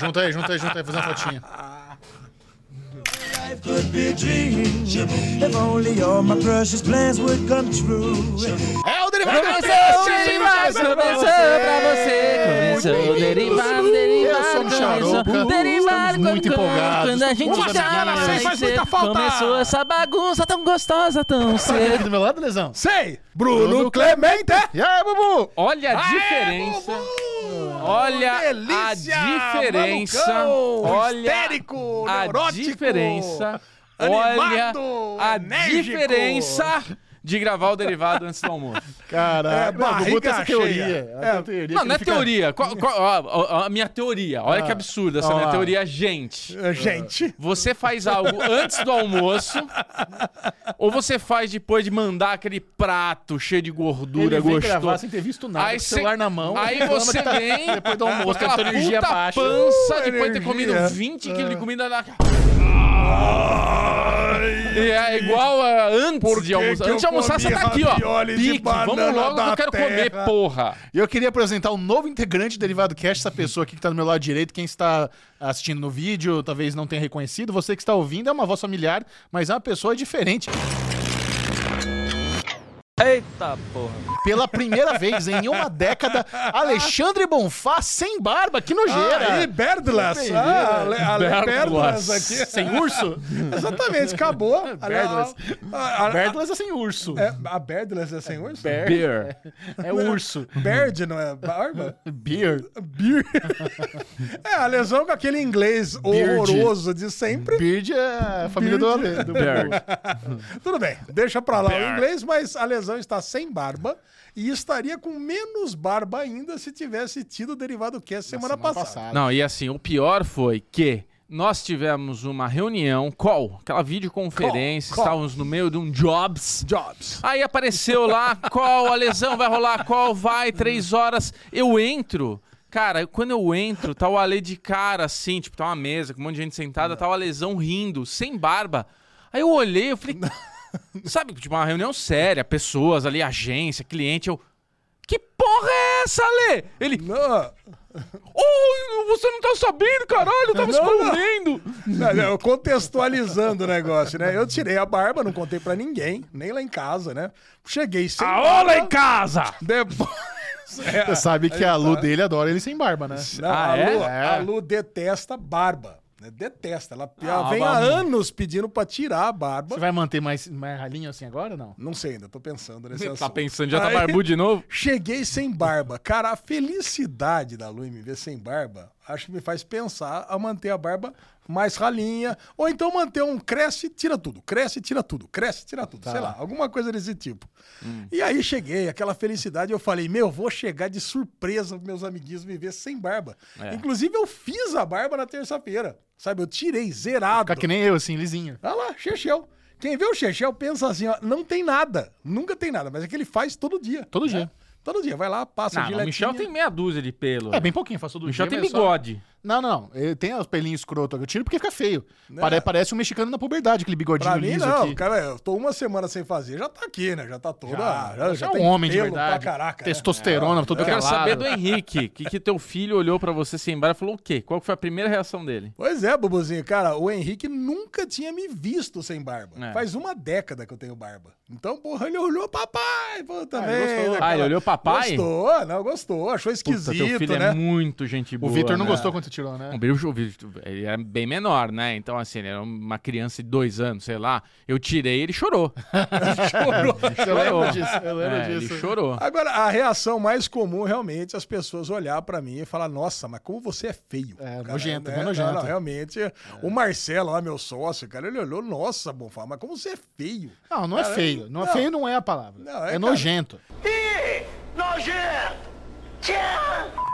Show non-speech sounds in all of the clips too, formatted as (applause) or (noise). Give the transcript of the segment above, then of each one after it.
Junta aí, junta aí, junta aí, fazer uma fotinha. Life could be a dream if only all my precious plans would come true. É o Derivado Começou o começou pra você. Começou o derivado, derivado. Eu sou um começou. Derivado, Estamos muito quando- empolgados. Quando a gente chama, amiguinhos. vai Faz muita falta. Começou essa bagunça tão gostosa, tão aqui cedo. do meu lado, Lesão? Sei! Bruno Clemente! E aí, Bubu? Olha a Aê, diferença. Olha a Delícia, diferença. malucão, Olha histérico, a neurótico, diferença. animado, Olha a enérgico. diferença de gravar o derivado antes do almoço. (laughs) Caraca, É, barriga tem essa teoria. É. Tem teoria Não, que não é fica- teoria. Qual- qual- ó, ó, a minha teoria. Olha Ah. que absurda essa Olha minha teoria, gente. É, Gente, Você faz algo antes do almoço (laughs) ou você faz depois de mandar aquele prato cheio de gordura Ele gostoso? gravar sem ter visto nada, Aí cê- celular na mão. Aí você tá- vem depois do almoço, aquela com a energia puta baixa. pança depois de ter comido 20 quilos de comida na... E é igual a antes Por de almoçar. Antes de almoçar, você tá aqui, ó. Pique, vamos logo que eu quero comer, terra. porra. E eu queria apresentar um novo integrante do Derivado Cast, essa pessoa aqui que tá do meu lado direito, quem está assistindo no vídeo, talvez não tenha reconhecido, você que está ouvindo é uma voz familiar, mas é uma pessoa diferente. Eita, porra. Pela primeira vez em uma década, Alexandre Bonfá sem barba, que nojeira! aí, Berdlas. Entendi. Ah, Ale- Ale- Berdlas. Berdlas aqui. Sem urso? (laughs) Exatamente, acabou. (laughs) Berdlas. A, a, Berdlas é sem urso. é, a Berdlas é sem urso? Beer. É urso. Bird, não é barba? Beer. Beer. (laughs) é, a lesão com aquele inglês Beard. horroroso de sempre. Beard é a família do Ale. Do Beard. Tudo bem, deixa pra lá o inglês, mas a lesão está sem barba e estaria com menos barba ainda se tivesse tido o derivado cast semana, passada. Não, e assim, o pior foi que nós tivemos uma reunião, call, aquela videoconferência, Call, call. estávamos no meio de um jobs. Jobs. Aí apareceu lá, (laughs) qual a lesão vai rolar, qual vai, três horas. Eu entro. Cara, quando eu entro, tá o Ale de cara assim, tipo, tá uma mesa com um monte de gente sentada, tá o Alesão rindo, sem barba. Aí eu olhei, eu falei, (laughs) sabe, tipo, uma reunião séria, pessoas ali, agência, cliente, eu. Que porra é essa, Ale? Ele. Não, Oh, você não tá sabendo, caralho, eu tava (laughs) Não, escondendo. não, não, contextualizando o negócio, né? Eu tirei a barba, não contei pra ninguém, nem lá em casa, né? Cheguei sem Aola em casa! Depois. É, Você sabe que a Lu dele adora ele sem barba, né? Não, Ah, a, é? Lu, É. a Lu detesta barba. Né? Detesta. Ela, ela Ah, vem há anos pedindo pra tirar a barba. Você vai manter mais, mais ralinho assim agora ou não? Não sei ainda, tô pensando nesse (laughs) Tá assunto. pensando, já tá Aí- barbudo de novo? Cheguei sem barba. Cara, a felicidade da Lu me ver sem barba, acho que me faz pensar a manter a barba mais ralinha. Ou então manter um cresce, tira tudo. Cresce, tira tudo. Cresce, tira tudo. Tá. Sei lá, alguma coisa desse tipo. E aí cheguei, aquela felicidade, eu falei, meu, vou chegar de surpresa pros meus amiguinhos me ver sem barba. É. Inclusive, eu fiz a barba na terça-feira. Sabe, eu tirei, zerado. Fica que nem eu, assim, lisinho. Olha lá, Chechel. Quem vê o Chechel pensa assim, ó, não tem nada. Nunca tem nada, mas é que ele faz todo dia. Todo dia. Todo dia, vai lá, passa Não, o giletinha. Michel tem meia dúzia de pelo. É bem pouquinho, faço do O Michel dia, tem mas só- bigode. Não, não. Ele tem os pelinhos escroto. Eu tiro porque fica feio. Pare- parece um mexicano na puberdade, aquele bigodinho Pra mim, liso não, aqui. cara, eu tô uma semana sem fazer, já tá aqui, né? Já tá toda. Já, Já, já é um homem de verdade. Pra caraca, né? Testosterona, todo Eu quero calado. saber do Henrique. O que, que teu filho olhou pra você sem barba e falou o quê? Qual foi a primeira reação dele? Pois é, Bubuzinho, cara, o Henrique nunca tinha me visto sem barba. É. Faz uma década que eu tenho barba. Então, porra, ele olhou papai, pô, também. ele gostou. né, Ah, ele olhou papai? Gostou, não, gostou, achou Puta, esquisito, teu filho né? é muito gente boa. O Vitor não né? gostou quando você tirou, né? O Vitor, ele era bem menor, né? Então, assim, ele era uma criança de dois anos, sei lá. Eu tirei, ele chorou. (laughs) chorou. Eu lembro disso, eu lembro É, disso. Ele chorou. Agora, a reação mais comum, realmente, as pessoas olhar pra mim e falar, nossa, mas como você é feio. É, Cara, nojento, né? bem nojento. Não, não, realmente, o Marcelo lá, meu sócio, cara, ele olhou, nossa, Bonfá, mas como você é feio. Não, não é Cara, feio. Não, não. feio não é a palavra. Não, é, é cara. nojento.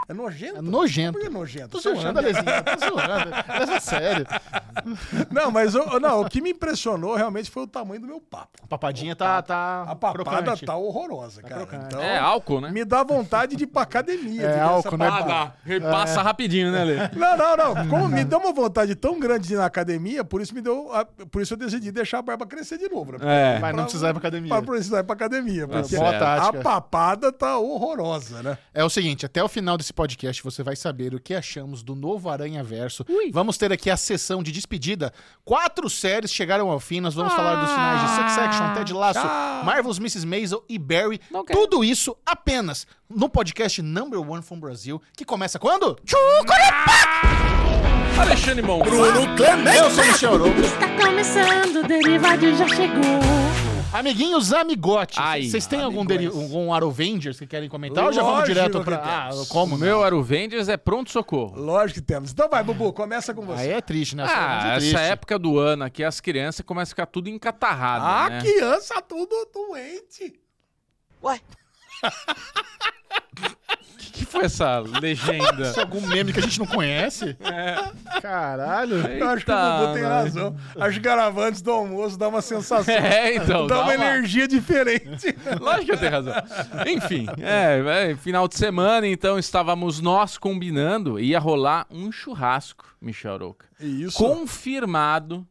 É nojento? É nojento. Por que nojento? Tô Você zoando, Alezinho. (laughs) Tô zoando. Leva a sério. Não, mas o, não, o que me impressionou realmente foi o tamanho do meu papo. A papadinha tá, tá A papada crocante. tá horrorosa, cara. crocante. Então, É álcool, né? me dá vontade de ir pra academia. É álcool, né? Ah. Repassa rapidinho, né, Lê? Não, não, não. Como me deu uma vontade tão grande de ir na academia, por isso me deu. Por isso eu decidi deixar a barba crescer de novo, né? É. Vai não precisar ir pra academia. Pra precisar ir pra academia. Porque boa certo. tática. a papada tá horrorosa, né? É o seguinte, até o final desse podcast você vai saber o que achamos do novo Aranha Verso. Vamos ter aqui a sessão de despedida. Quatro séries chegaram ao fim. Nós vamos falar dos finais de Succession, Ted Lasso, Marvel's Mrs. Maisel e Barry. Tudo isso apenas no podcast Number One from Brasil, que começa quando? Alexandre Mon. Eu sou o Michel. Está começando, o Derivado já chegou. Amiguinhos amigotes, Ai, vocês têm algum, deri- algum Arovengers que querem comentar ou já vamos Lógico direto que pra... Ah, temos. como? O meu Aruvengers é pronto-socorro. Lógico que temos. Então vai, Bubu, começa com você. Aí é triste, né? Ah, é essa triste. época do ano aqui, as crianças começam a ficar tudo encatarrada, Ah, né? criança tudo doente. Que (laughs) foi essa legenda? Isso é algum meme que a gente não conhece? Caralho. Eu acho que o Eita, Bubu tem razão. As gravadas do almoço dá uma sensação. (laughs) É, então. dá uma uma- energia diferente. (laughs) Lógico que eu tenho razão. Enfim, é, é, final de semana, então estávamos nós combinando, ia rolar um churrasco, Michel Roca. Isso. Confirmado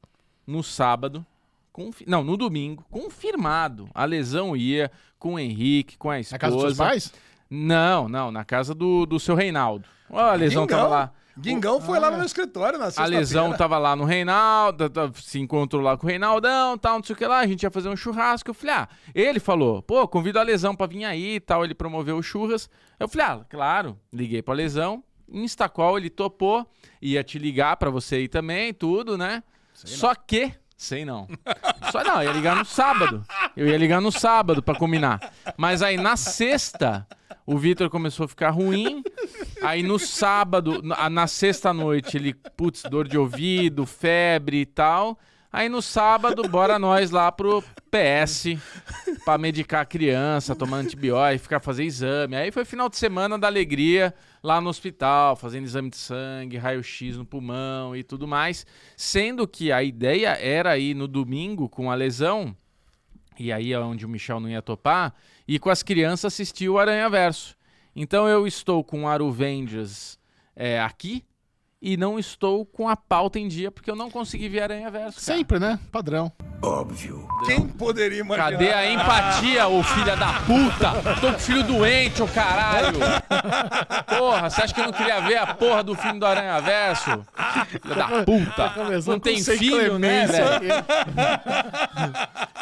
no sábado. confi- Não, no domingo, confirmado. A lesão ia com o Henrique, com a esposa. Na casa dos seus pais? Não, não, na casa do, do seu Reinaldo. Ó, a lesão Guingão. tava lá. Guingão foi lá no meu escritório na A lesão tava lá no Reinaldo, tá- se encontrou lá com o Reinaldão, tal, não sei o que lá, a gente ia fazer um churrasco. Eu falei, ah, ele falou, pô, convido a lesão pra vir aí e tal, ele promoveu o churras. Eu falei, ah, claro, liguei pra lesão, Instacall ele topou, ia te ligar pra você ir também, tudo, né? Só que, sei não. Só não, ia ligar no sábado. Eu ia ligar no sábado pra combinar. Mas aí na sexta, o Vitor começou a ficar ruim. Aí no sábado, na sexta noite, ele, putz, dor de ouvido, febre e tal. Aí no sábado, bora nós lá pro PS pra medicar a criança, tomar antibiótico, ficar fazer exame. Aí foi final de semana da alegria lá no hospital, fazendo exame de sangue, raio-x no pulmão e tudo mais. Sendo que a ideia era ir no domingo com a lesão, e aí é onde o Michel não ia topar, e com as crianças assistir o Aranha Verso. Então eu estou com o Aruvengers é, aqui e não estou com a pauta em dia porque eu não consegui ver Aranha Verso. Sempre, né? Padrão. Quem poderia imaginar? Cadê a empatia, ô filha da puta? Tô com filho doente, ô caralho. Porra, você acha que eu não queria ver a porra do filme do Aranha Verso? Filha da puta. começando Não tem filho, né, velho?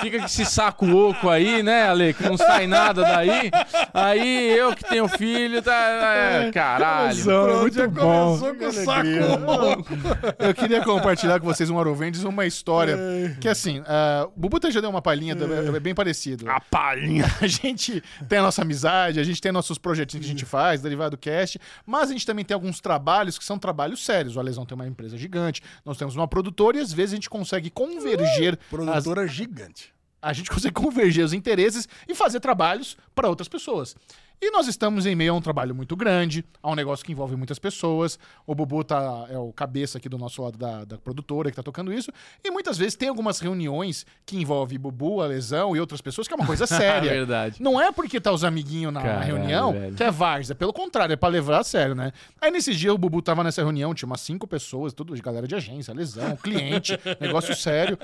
Fica com esse saco oco aí, né, Ale? Que não sai nada daí. Aí eu que tenho filho, tá. é, caralho. Pronto, já Muito bom. começou com o saco louco. Eu queria compartilhar com vocês um Arovengers, uma história que assim, ah, o Bubu já deu uma palhinha, do- é bem parecido. A palhinha. (laughs) A gente tem a nossa amizade, a gente tem nossos projetinhos que a gente faz, derivado cast, mas a gente também tem alguns trabalhos que são trabalhos sérios. O Alesão tem uma empresa gigante, nós temos uma produtora e às vezes a gente consegue converger as, Produtora gigante. a gente consegue converger os interesses e fazer trabalhos para outras pessoas. E nós estamos em meio a um trabalho muito grande, a um negócio que envolve muitas pessoas. O Bubu tá, é o cabeça aqui do nosso lado da, da produtora que tá tocando isso. E muitas vezes tem algumas reuniões que envolvem Bubu, a Lesão e outras pessoas, que é uma coisa (laughs) séria. Verdade. Não é porque tá os amiguinhos na, na Caralho, reunião velho. que é várzea. Pelo contrário, é pra levar a sério, né? Aí nesse dia o Bubu tava nessa reunião, tinha umas cinco pessoas, tudo de galera de agência, lesão, cliente, (laughs) negócio sério.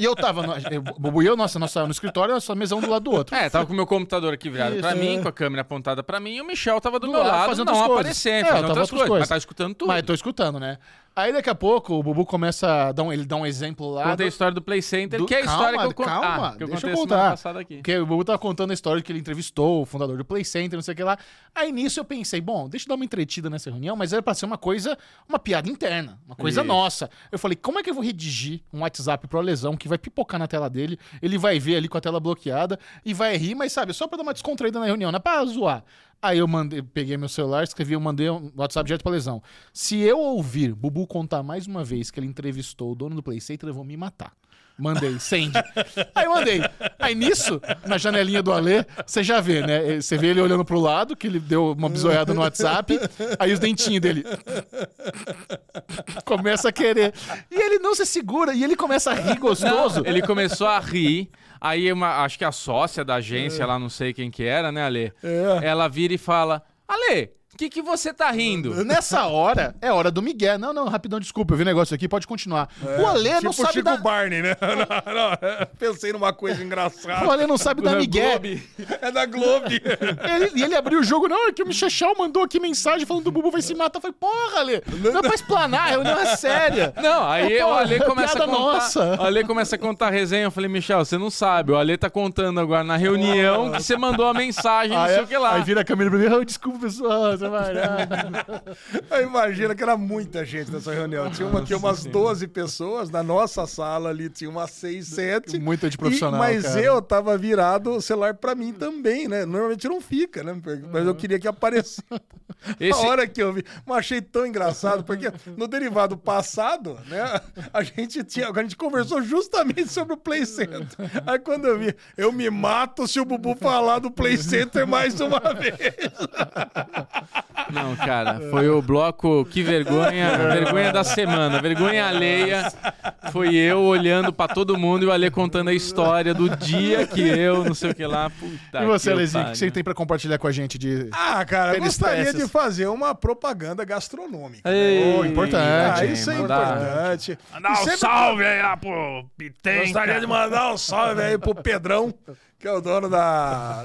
E eu tava, no, eu- Bubu e eu, nossa, nossa, no escritório, nossa mesão um do lado do outro. É, tava com o meu computador aqui virado pra Isso, mim, é. com a câmera apontada pra mim, e o Michel tava do, Do meu lado, lado, fazendo não coisas. aparecendo, É, fazendo outras coisas, coisas. mas tá escutando tudo. Mas tô escutando, né? Aí daqui a pouco o Bubu começa a dar um, ele dá um exemplo lá. Contei a do- história do Play Center, do- que é a história calma, que eu calma, ah, que eu deixa eu contar. aqui. Porque o Bubu tava contando a história que ele entrevistou o fundador do Play Center, não sei o que lá. Aí nisso eu pensei, bom, deixa eu dar uma entretida nessa reunião, mas era pra ser uma coisa, uma piada interna, uma coisa Isso. nossa. Eu falei, como é que eu vou redigir um WhatsApp pro Lesão que vai pipocar na tela dele, ele vai ver ali com a tela bloqueada e vai rir, mas sabe, só pra dar uma descontraída na reunião, não é pra zoar. Aí eu mandei, peguei meu celular, escrevi, eu mandei um WhatsApp direto pra Lesão. Se eu ouvir Bubu contar mais uma vez que ele entrevistou o dono do Play Center, eu vou me matar. Mandei, send. (laughs) Aí eu mandei. Aí nisso, na janelinha do Alê, você já vê, né? Você vê ele olhando pro lado, que ele deu uma bisoiada no WhatsApp, aí os dentinhos dele. Começa a querer. E ele não se segura, e ele começa a rir gostoso. Ele começou a rir. Aí uma, acho que a sócia da agência, lá não sei quem que era, né, Ale? Ela vira e fala: Ale, O que, que você tá rindo? Nessa hora, é hora do Miguel. Não, não, rapidão, desculpa, eu vi um negócio aqui, pode continuar. o Alê tipo não sabe Chico dar... Barney, né? (laughs) Não, não, pensei numa coisa engraçada. O Alê não sabe dar Miguel. Globe. É da Globo. (laughs) Ele- E ele, abriu o jogo, não, é que o Michel mandou aqui mensagem falando do Bubu vai se matar. Eu falei, porra, Alê, não é pra explanar, a reunião é séria. (laughs) Não, aí É, o Ale é começa a contar. nossa. O Ale começa a contar a resenha. Eu falei, Michel, você não sabe. O Ale tá contando agora na reunião que você mandou a mensagem, não Aí, sei o que lá. aí vira a câmera pra mim, "Ah, desculpa, pessoal, vai. (laughs) Eu imagino que era muita gente nessa reunião. Tinha uma, tinha umas 12 pessoas. Na nossa sala ali tinha umas 6, 7. Muita de profissional, E- mas cara. eu tava virado o celular pra mim também, né? Normalmente não fica, né? Mas eu queria que aparecesse. (laughs) Esse- A hora que eu vi. Mas achei tão engraçado, porque no derivado passado, né? A gente tinha. A gente conversou justamente sobre o Play Center. Aí quando eu vi, eu me mato se o Bubu falar do Play Center mais uma vez. (laughs) Não, cara, foi o bloco Que Vergonha, vergonha da semana, vergonha alheia. Foi eu olhando pra todo mundo e o Ale contando a história do dia que eu, não sei o que lá. Puta E você, que Alezinho, o que você tem pra compartilhar com a gente de. Ah, cara, eu gostaria de fazer uma propaganda gastronômica. Ei, Ô, importante, Ah, isso é mandar- importante. Mandar um sempre- salve aí lá pro Pitenca. Gostaria de mandar um salve aí pro Pedrão, que é o dono da,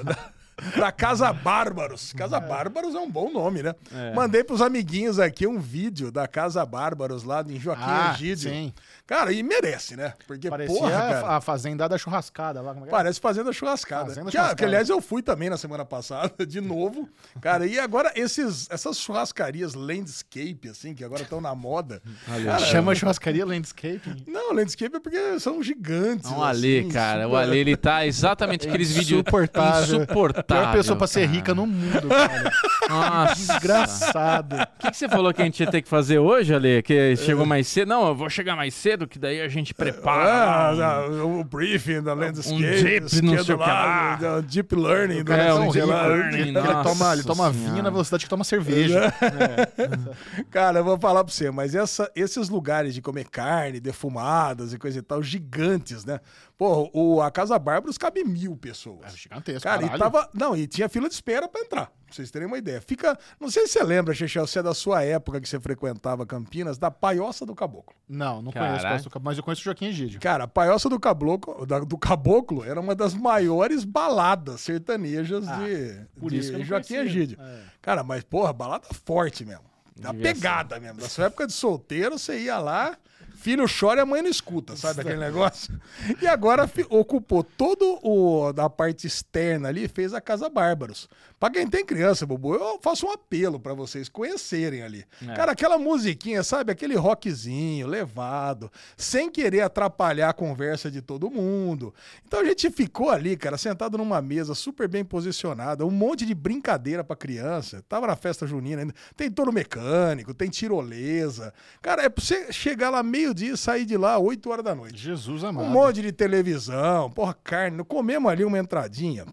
da, da Casa Bárbaros. Casa Bárbaros é um bom nome, né? Mandei pros amiguinhos aqui um vídeo da Casa Bárbaros lá em Joaquim Ah, Egídio. sim. Cara, e merece, né? Porque, Parecia porra, cara, a fazenda da churrascada lá. Como é que é? Parece Fazenda Churrascada. Fazenda que, ah, Churrascada. que, aliás, eu fui também na semana passada, (laughs) de novo. Cara, e agora esses, essas churrascarias landscape, assim, que agora estão na moda. (laughs) Cara, Chama churrascaria Landscaping. Não, landscape é porque são gigantes. Não, o Ale, assim, cara, o super- Ale, ele tá exatamente aqueles vídeos Insuportável. insuportável. Pior pessoa pra ser cara. rica no mundo, cara. Nossa. Desgraçado. O que, que você falou que a gente ia ter que fazer hoje, Ale? Que chegou mais cedo? Não, eu vou chegar mais cedo, que daí a gente prepara. Ah, lá um- o briefing da Landscape. deep, isso não é sei do o que lá. lado, da Deep Learning. do É, não um deep lá. learning, Ele, toma, ele toma vinho Senhora. na velocidade que toma cerveja. (laughs) Cara, eu vou falar pra você, mas essa- esses lugares de comer carne, defumadas e coisa e tal, gigantes, né? Pô, o, a Casa Bárbaros cabe mil pessoas. É gigantesco, Cara, e caralho. tava. Não, e tinha fila de espera pra entrar. Pra vocês terem uma ideia. Fica. Não sei se você lembra, Chechel, se é da sua época que você frequentava Campinas, da Paioça do Caboclo. Não, não Caralho. conheço, conheço, mas eu conheço o Joaquim Egídio. Cara, a Paioça do Caboclo, da- do Caboclo era uma das maiores baladas sertanejas de, por de isso que Joaquim conhecia. Egídio. É. Cara, mas porra, balada forte mesmo. Da pegada mesmo. Da sua época de solteiro, você ia lá, filho chora e a mãe não escuta, sabe aquele negócio? E agora ocupou todo o da parte externa ali, fez a Casa Bárbaros. Pra quem tem criança, Bubu, eu faço um apelo pra vocês conhecerem ali. É. Cara, aquela musiquinha, sabe? Aquele rockzinho, levado, sem querer atrapalhar a conversa de todo mundo. Então a gente ficou ali, cara, sentado numa mesa super bem posicionada, um monte de brincadeira pra criança. Tava na festa junina ainda. Tem touro mecânico, tem tirolesa. Cara, é pra você chegar lá meio-dia e sair de lá 8 horas da noite. Jesus amado. Um monte de televisão, porra, carne. Comemos ali uma entradinha.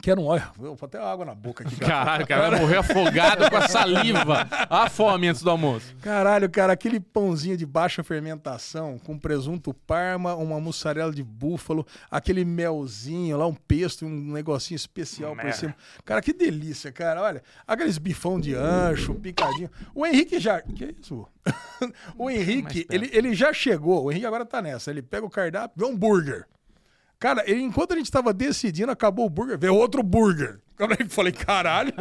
Que era um. Olha, eu vou até água na boca aqui, cara. Caralho, o cara vai morrer afogado com a saliva. A fome antes do almoço. Caralho, cara, aquele pãozinho de baixa fermentação com presunto parma, uma mussarela de búfalo, aquele melzinho lá, um pesto, um negocinho especial por cima. Cara, que delícia, cara. Olha, aqueles bifão de ancho, picadinho. O Henrique já. Que isso? (laughs) o Henrique, ele, ele já chegou. O Henrique agora tá nessa. Ele pega o cardápio, vê um burger. Cara, ele, enquanto a gente tava decidindo, acabou o burger, veio outro burger. Eu falei, caralho.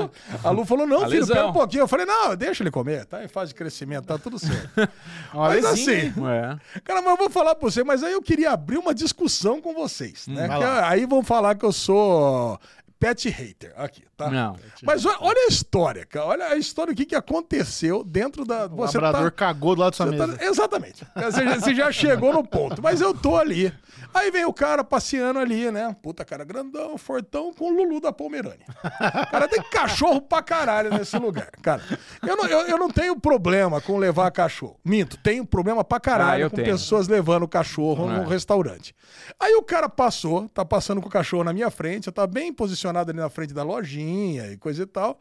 A Lu falou, não, (laughs) A filho, lesão. pera um pouquinho. Eu falei, não, deixa ele comer, tá em fase de crescimento, tá tudo certo. (laughs) Mas assim, É. cara, mas eu vou falar pra você, mas aí eu queria abrir uma discussão com vocês, né? lá. aí vão falar que eu sou pet hater aqui, tá? Não. Mas olha, olha a história, cara. Olha a história, o que, que aconteceu dentro da... O Você labrador tá... cagou do lado da sua tá- mesa. Exatamente. Você já, você já chegou no ponto. Mas eu tô ali. Aí vem o cara passeando ali, né? Puta, cara grandão, fortão, com o Lulu da Pomerânia. Cara, tem cachorro pra caralho nesse lugar. Cara, eu não, eu, eu não tenho problema com levar cachorro. Minto, tenho problema pra Ah, caralho eu com tenho. pessoas levando cachorro É. no restaurante. Aí o cara passou, tá passando com o cachorro na minha frente, eu tava bem posicionado ali na frente da lojinha e coisa e tal.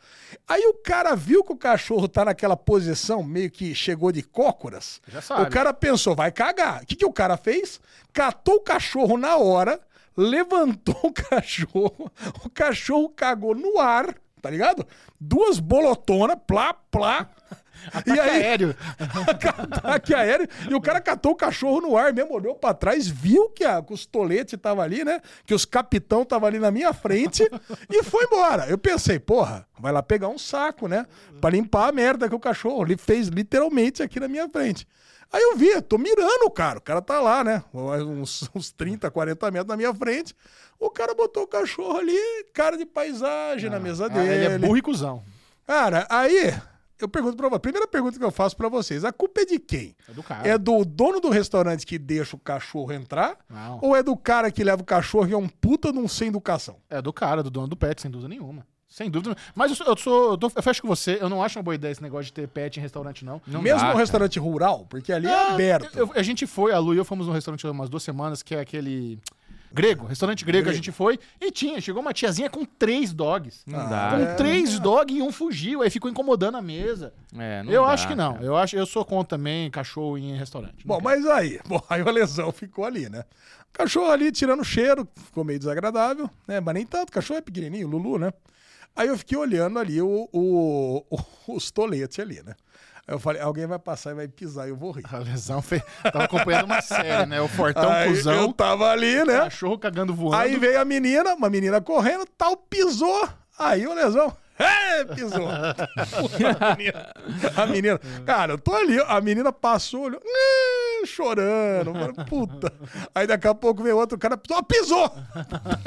Aí o cara viu que o cachorro tá naquela posição, meio que chegou de cócoras. Já sabe. O cara pensou, vai cagar. O que, que o cara fez? Catou o cachorro na hora, levantou o (laughs) cachorro, o cachorro cagou no ar. tá ligado? Duas bolotonas, plá, plá. e aí, Aéreo. (laughs) ataque aéreo, e o cara catou o cachorro no ar mesmo, olhou pra trás, viu que, a, que os toletes tava ali, né? Que os capitão tava ali na minha frente (laughs) e foi embora. Eu pensei, porra, vai lá pegar um saco, né? Pra limpar a merda que o cachorro ele fez literalmente aqui na minha frente. Aí eu vi, tô mirando o cara, o cara tá lá, né? Uns, (laughs) uns 30, 40 metros na minha frente. O cara botou o cachorro ali, cara de paisagem na mesa Ah, dele. ele é burro e cuzão. Cara, aí eu pergunto pra você. Primeira pergunta que eu faço pra vocês: a culpa é de quem? É do cara. É do dono do restaurante que deixa o cachorro entrar? Não. Ou é do cara que leva o cachorro e é um puta de um sem educação? É do cara, do dono do pet, sem dúvida nenhuma. Sem dúvida. Mas eu sou, eu, sou, eu, tô- eu fecho com você, eu não acho uma boa ideia esse negócio de ter pet em restaurante, não. Não Mesmo dá, restaurante rural, porque ali é Ah, aberto. eu- a gente foi, a Lu e eu fomos num restaurante há umas duas semanas, que é aquele. Grego, restaurante grego, a gente foi e tinha, chegou uma tiazinha com três dogs. Não Ah, dá. Com é. três dogs e um fugiu, aí ficou incomodando a mesa. É, não eu dá, acho que não. cara. Eu acho, eu sou contra também cachorro em restaurante. Bom, mas aí, (laughs) bom, aí o lesão ficou ali, né? O cachorro ali tirando cheiro, ficou meio desagradável, né? Mas nem tanto, o cachorro é pequenininho, Lulu, né? Aí eu fiquei olhando ali o, o- o- os toletes ali, né? Aí eu falei, alguém vai passar e vai pisar e eu vou rir. A lesão fez. Tava acompanhando uma série, né? O Fortão Aí Cuzão, eu tava ali, né? cachorro cagando voando. Aí veio a menina, uma menina correndo, tal, pisou. Aí o lesão. É, pisou. a, menina, a menina. Cara, eu tô ali, a menina passou, olhou, chorando. Falei, Puta. Aí daqui a pouco veio outro cara, pisou. pisou.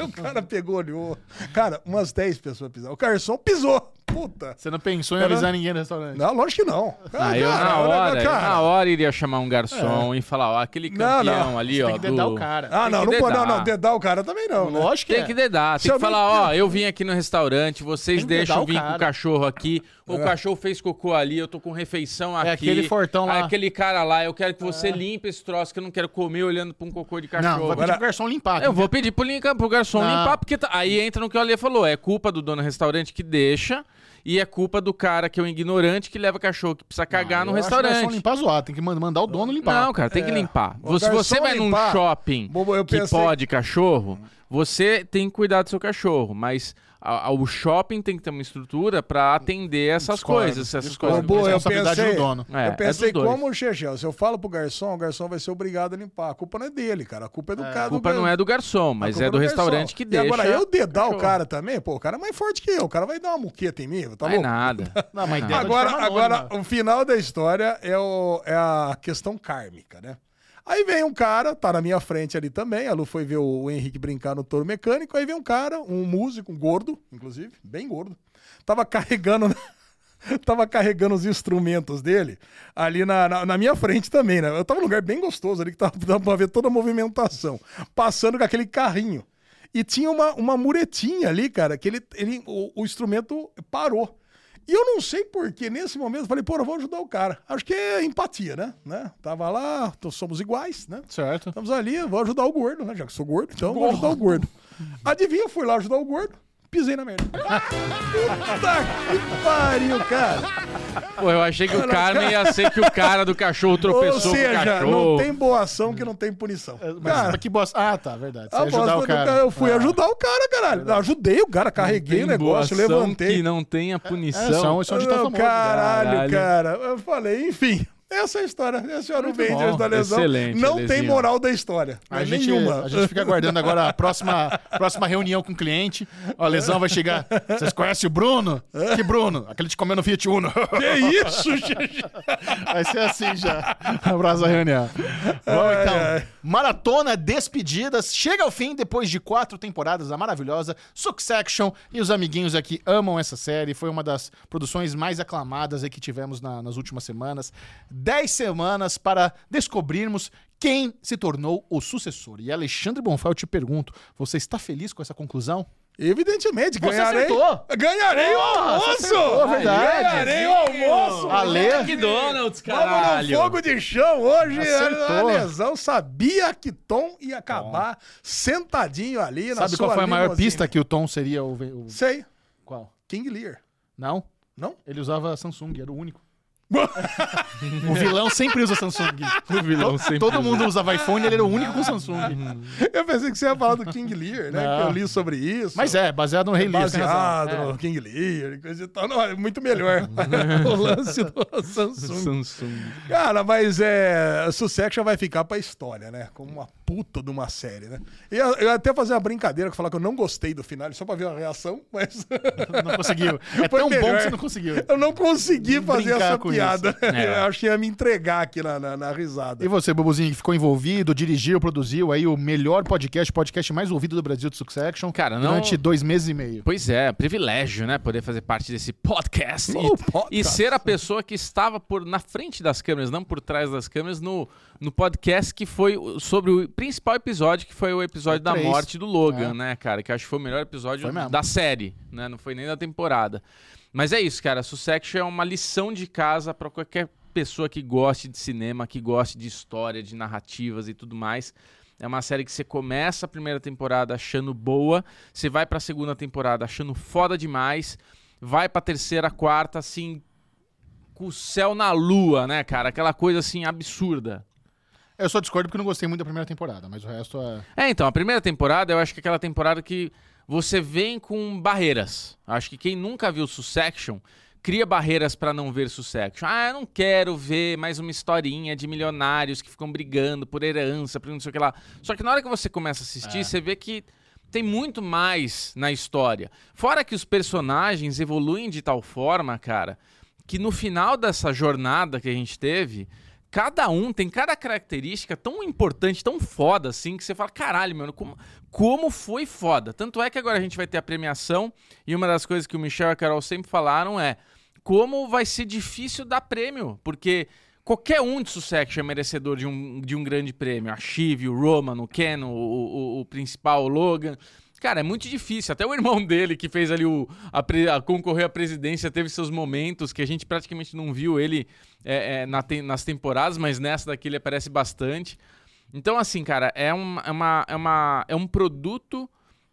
(laughs) O cara pegou, olhou. Cara, umas 10 pessoas pisaram. O garçom pisou. Puta. Você não pensou em Era- avisar ninguém no restaurante? Não, lógico que não. Ah, eu Cara, na hora, eu cara. na hora iria chamar um garçom e falar, ó, aquele Não, campeão não. ali, Você ó. tem que dedar do- o cara. Ah, Tem não, não pode. Não, dedar. não, dedar o cara também não. né? Lógico que Tem é. que dedar, Se tem que alguém falar, ó, eu vim aqui no restaurante, vocês deixam vir com o cachorro aqui, o É. cachorro fez cocô ali, eu tô com refeição aqui. É aquele fortão lá. Aí aquele cara lá, eu quero que você limpe esse troço, que eu não quero comer olhando pra um cocô de Não, cachorro. vai pedir Agora- pro garçom limpar. Eu vou pedir pro, garçom Não. limpar, porque tá- aí entra no que o Ale falou, é culpa do dono do restaurante que deixa e é culpa do cara que é o ignorante que leva cachorro que precisa cagar no acho que garçom restaurante. limpar zoar, tem que man- mandar o dono limpar. Não, cara, tem que limpar. Se você vai num limpar- shopping Bobo, que pensei- pode cachorro, você tem que cuidar do seu cachorro, mas a- a- o shopping tem que ter uma estrutura pra atender essas coisas, essas discordo. coisas. Boa, eu pensei- do dono. É, eu pensei é dos dois. como o Chechel. Se eu falo pro garçom, o garçom vai ser obrigado a limpar. A culpa não é dele, cara. A culpa é do cara. A culpa não é do garçom, mas culpa é do garçom. restaurante que E deixa. agora, eu dedar o cara também, pô, o cara é mais forte que eu. O cara vai dar uma muqueta em mim, tá Não é louco? nada. (laughs) Não, mas Agora, agora anônima. o final da história é, o- é a questão kármica, né? Aí vem um cara, tá na minha frente ali também. A Lu foi ver o, Henrique brincar no touro mecânico. Aí vem um cara, um músico, um gordo, inclusive, bem gordo. Tava carregando. (laughs) Tava carregando os instrumentos dele ali na, na, na minha frente também, né? Eu tava num lugar bem gostoso ali que tava, (laughs) dava pra ver toda a movimentação. Passando com aquele carrinho. E tinha uma, uma muretinha ali, cara, que ele, ele, o, o instrumento parou. E eu não sei porquê, nesse momento, eu falei, pô, eu vou ajudar o cara. Acho que é empatia, né? né? Tava lá, somos iguais, né? Certo. Estamos ali, vou ajudar o gordo, né? Já que sou gordo, então vou ajudar o gordo. Adivinha, eu fui lá ajudar o gordo, pisei na merda. Puta que pariu, cara. Pô, eu achei que o karma ia ser que o cara do cachorro Ou tropeçou com o seja, cachorro. não tem boa ação que não tem punição. Mas, Cara, mas que bosta. Ah, tá, verdade. Você a ajudar bosta o do cara. Eu fui Ah. ajudar o cara, caralho. Eu ajudei o cara, carreguei o Tem boa negócio, ação levantei. Que não tenha É, punição. são, são de tão Não, famoso. caralho, Caralho. cara. Eu falei, enfim. Essa é a história. Esse era o. Rangers da lesão. Excelente, Não tem moral da história. A É gente, nenhuma. a gente fica aguardando agora a próxima, próxima reunião com o cliente. Ó, a lesão vai chegar. Vocês conhecem o Bruno? Que Bruno? Aquele te comendo no Fiat Uno. Que isso, gente? Vai ser assim já. Abraço da reunião. Vamos então. ai. Maratona Despedidas chega ao fim depois de quatro temporadas da maravilhosa Succession. E os amiguinhos aqui amam essa série. Foi uma das produções mais aclamadas aí que tivemos na- nas últimas semanas. Dez semanas para descobrirmos quem se tornou o sucessor. E Alexandre Bonfá, eu te pergunto, você está feliz com essa conclusão? Evidentemente, Você ganharei. acertou. Ganharei o almoço! acertou, verdade. Ganharei o almoço! Ale, McDonald's, Vamos no caralho. fogo de chão hoje. Acertou. A lesão sabia que Tom ia acabar sentadinho ali na sabe sua qual foi a maior pista que o Tom seria o... o- Sei. Qual? King Lear. Não? Não? Ele usava Samsung, era o único. (laughs) o vilão sempre usa Samsung. O vilão sempre Todo usa. mundo usava iPhone, ele era o único com Samsung. Eu pensei que você ia falar do King Lear, né? Não. Que eu li sobre isso. Mas é, baseado no Rei Lear. Baseado É. no King Lear coisa e tal. Não, é muito melhor (laughs) o lance do Samsung. Samsung. Cara, mas é. Succession vai ficar pra história, né? Como uma puta de uma série, né? E eu, eu ia até fazer uma brincadeira falar que eu não gostei do final, só pra ver a reação, mas. (laughs) Não conseguiu. É Foi tão bom melhor. que você não conseguiu. Eu não consegui fazer essa com piada. É. (laughs) Eu acho que ia me entregar aqui na, na, na risada. E você, Bubuzinho, que ficou envolvido, dirigiu, produziu aí o melhor podcast, podcast mais ouvido do Brasil de Succession. Cara, não- Durante dois meses e meio. Pois é, privilégio, né? Poder fazer parte desse podcast. Oh, e, podcast. e ser a pessoa que estava por, na frente das câmeras, não por trás das câmeras, no, no podcast que foi sobre o principal episódio, que foi o episódio da morte do Logan, É. né, cara? Que eu acho que foi o melhor episódio da série, né? Não foi nem da temporada. Mas é isso, cara. Succession é uma lição de casa pra qualquer pessoa que goste de cinema, que goste de história, de narrativas e tudo mais. É uma série que você começa a primeira temporada achando boa, você vai pra segunda temporada achando foda demais, vai pra terceira, quarta, assim, com o céu na lua, né, cara? Aquela coisa assim absurda. Eu só discordo porque não gostei muito da primeira temporada, mas o resto é. É, então, a primeira temporada eu acho que é aquela temporada que você vem com barreiras. Acho que quem nunca viu Succession cria barreiras pra não ver Succession. Ah, eu não quero ver mais uma historinha de milionários que ficam brigando por herança, por não sei o que lá. Só que na hora que você começa a assistir, você vê que tem muito mais na história. Fora que os personagens evoluem de tal forma, cara, que no final dessa jornada que a gente teve, cada um tem cada característica tão importante, tão foda assim, que você fala, caralho, mano, como, como foi foda. Tanto é que agora a gente vai ter a premiação, e uma das coisas que o Michel e a Carol sempre falaram é como vai ser difícil dar prêmio, porque qualquer um de Succession é merecedor de um, de um grande prêmio. A Shiv, o Roman, o Ken, o, o, o principal, o Logan. Cara, é muito difícil. Até o irmão (laughs) dele, que fez ali o. A, a concorrer à presidência, teve seus momentos que a gente praticamente não viu ele é, é, na tem- nas temporadas, mas nessa daqui ele aparece bastante. Então, assim, cara, é, um, é, uma, é, uma, é um produto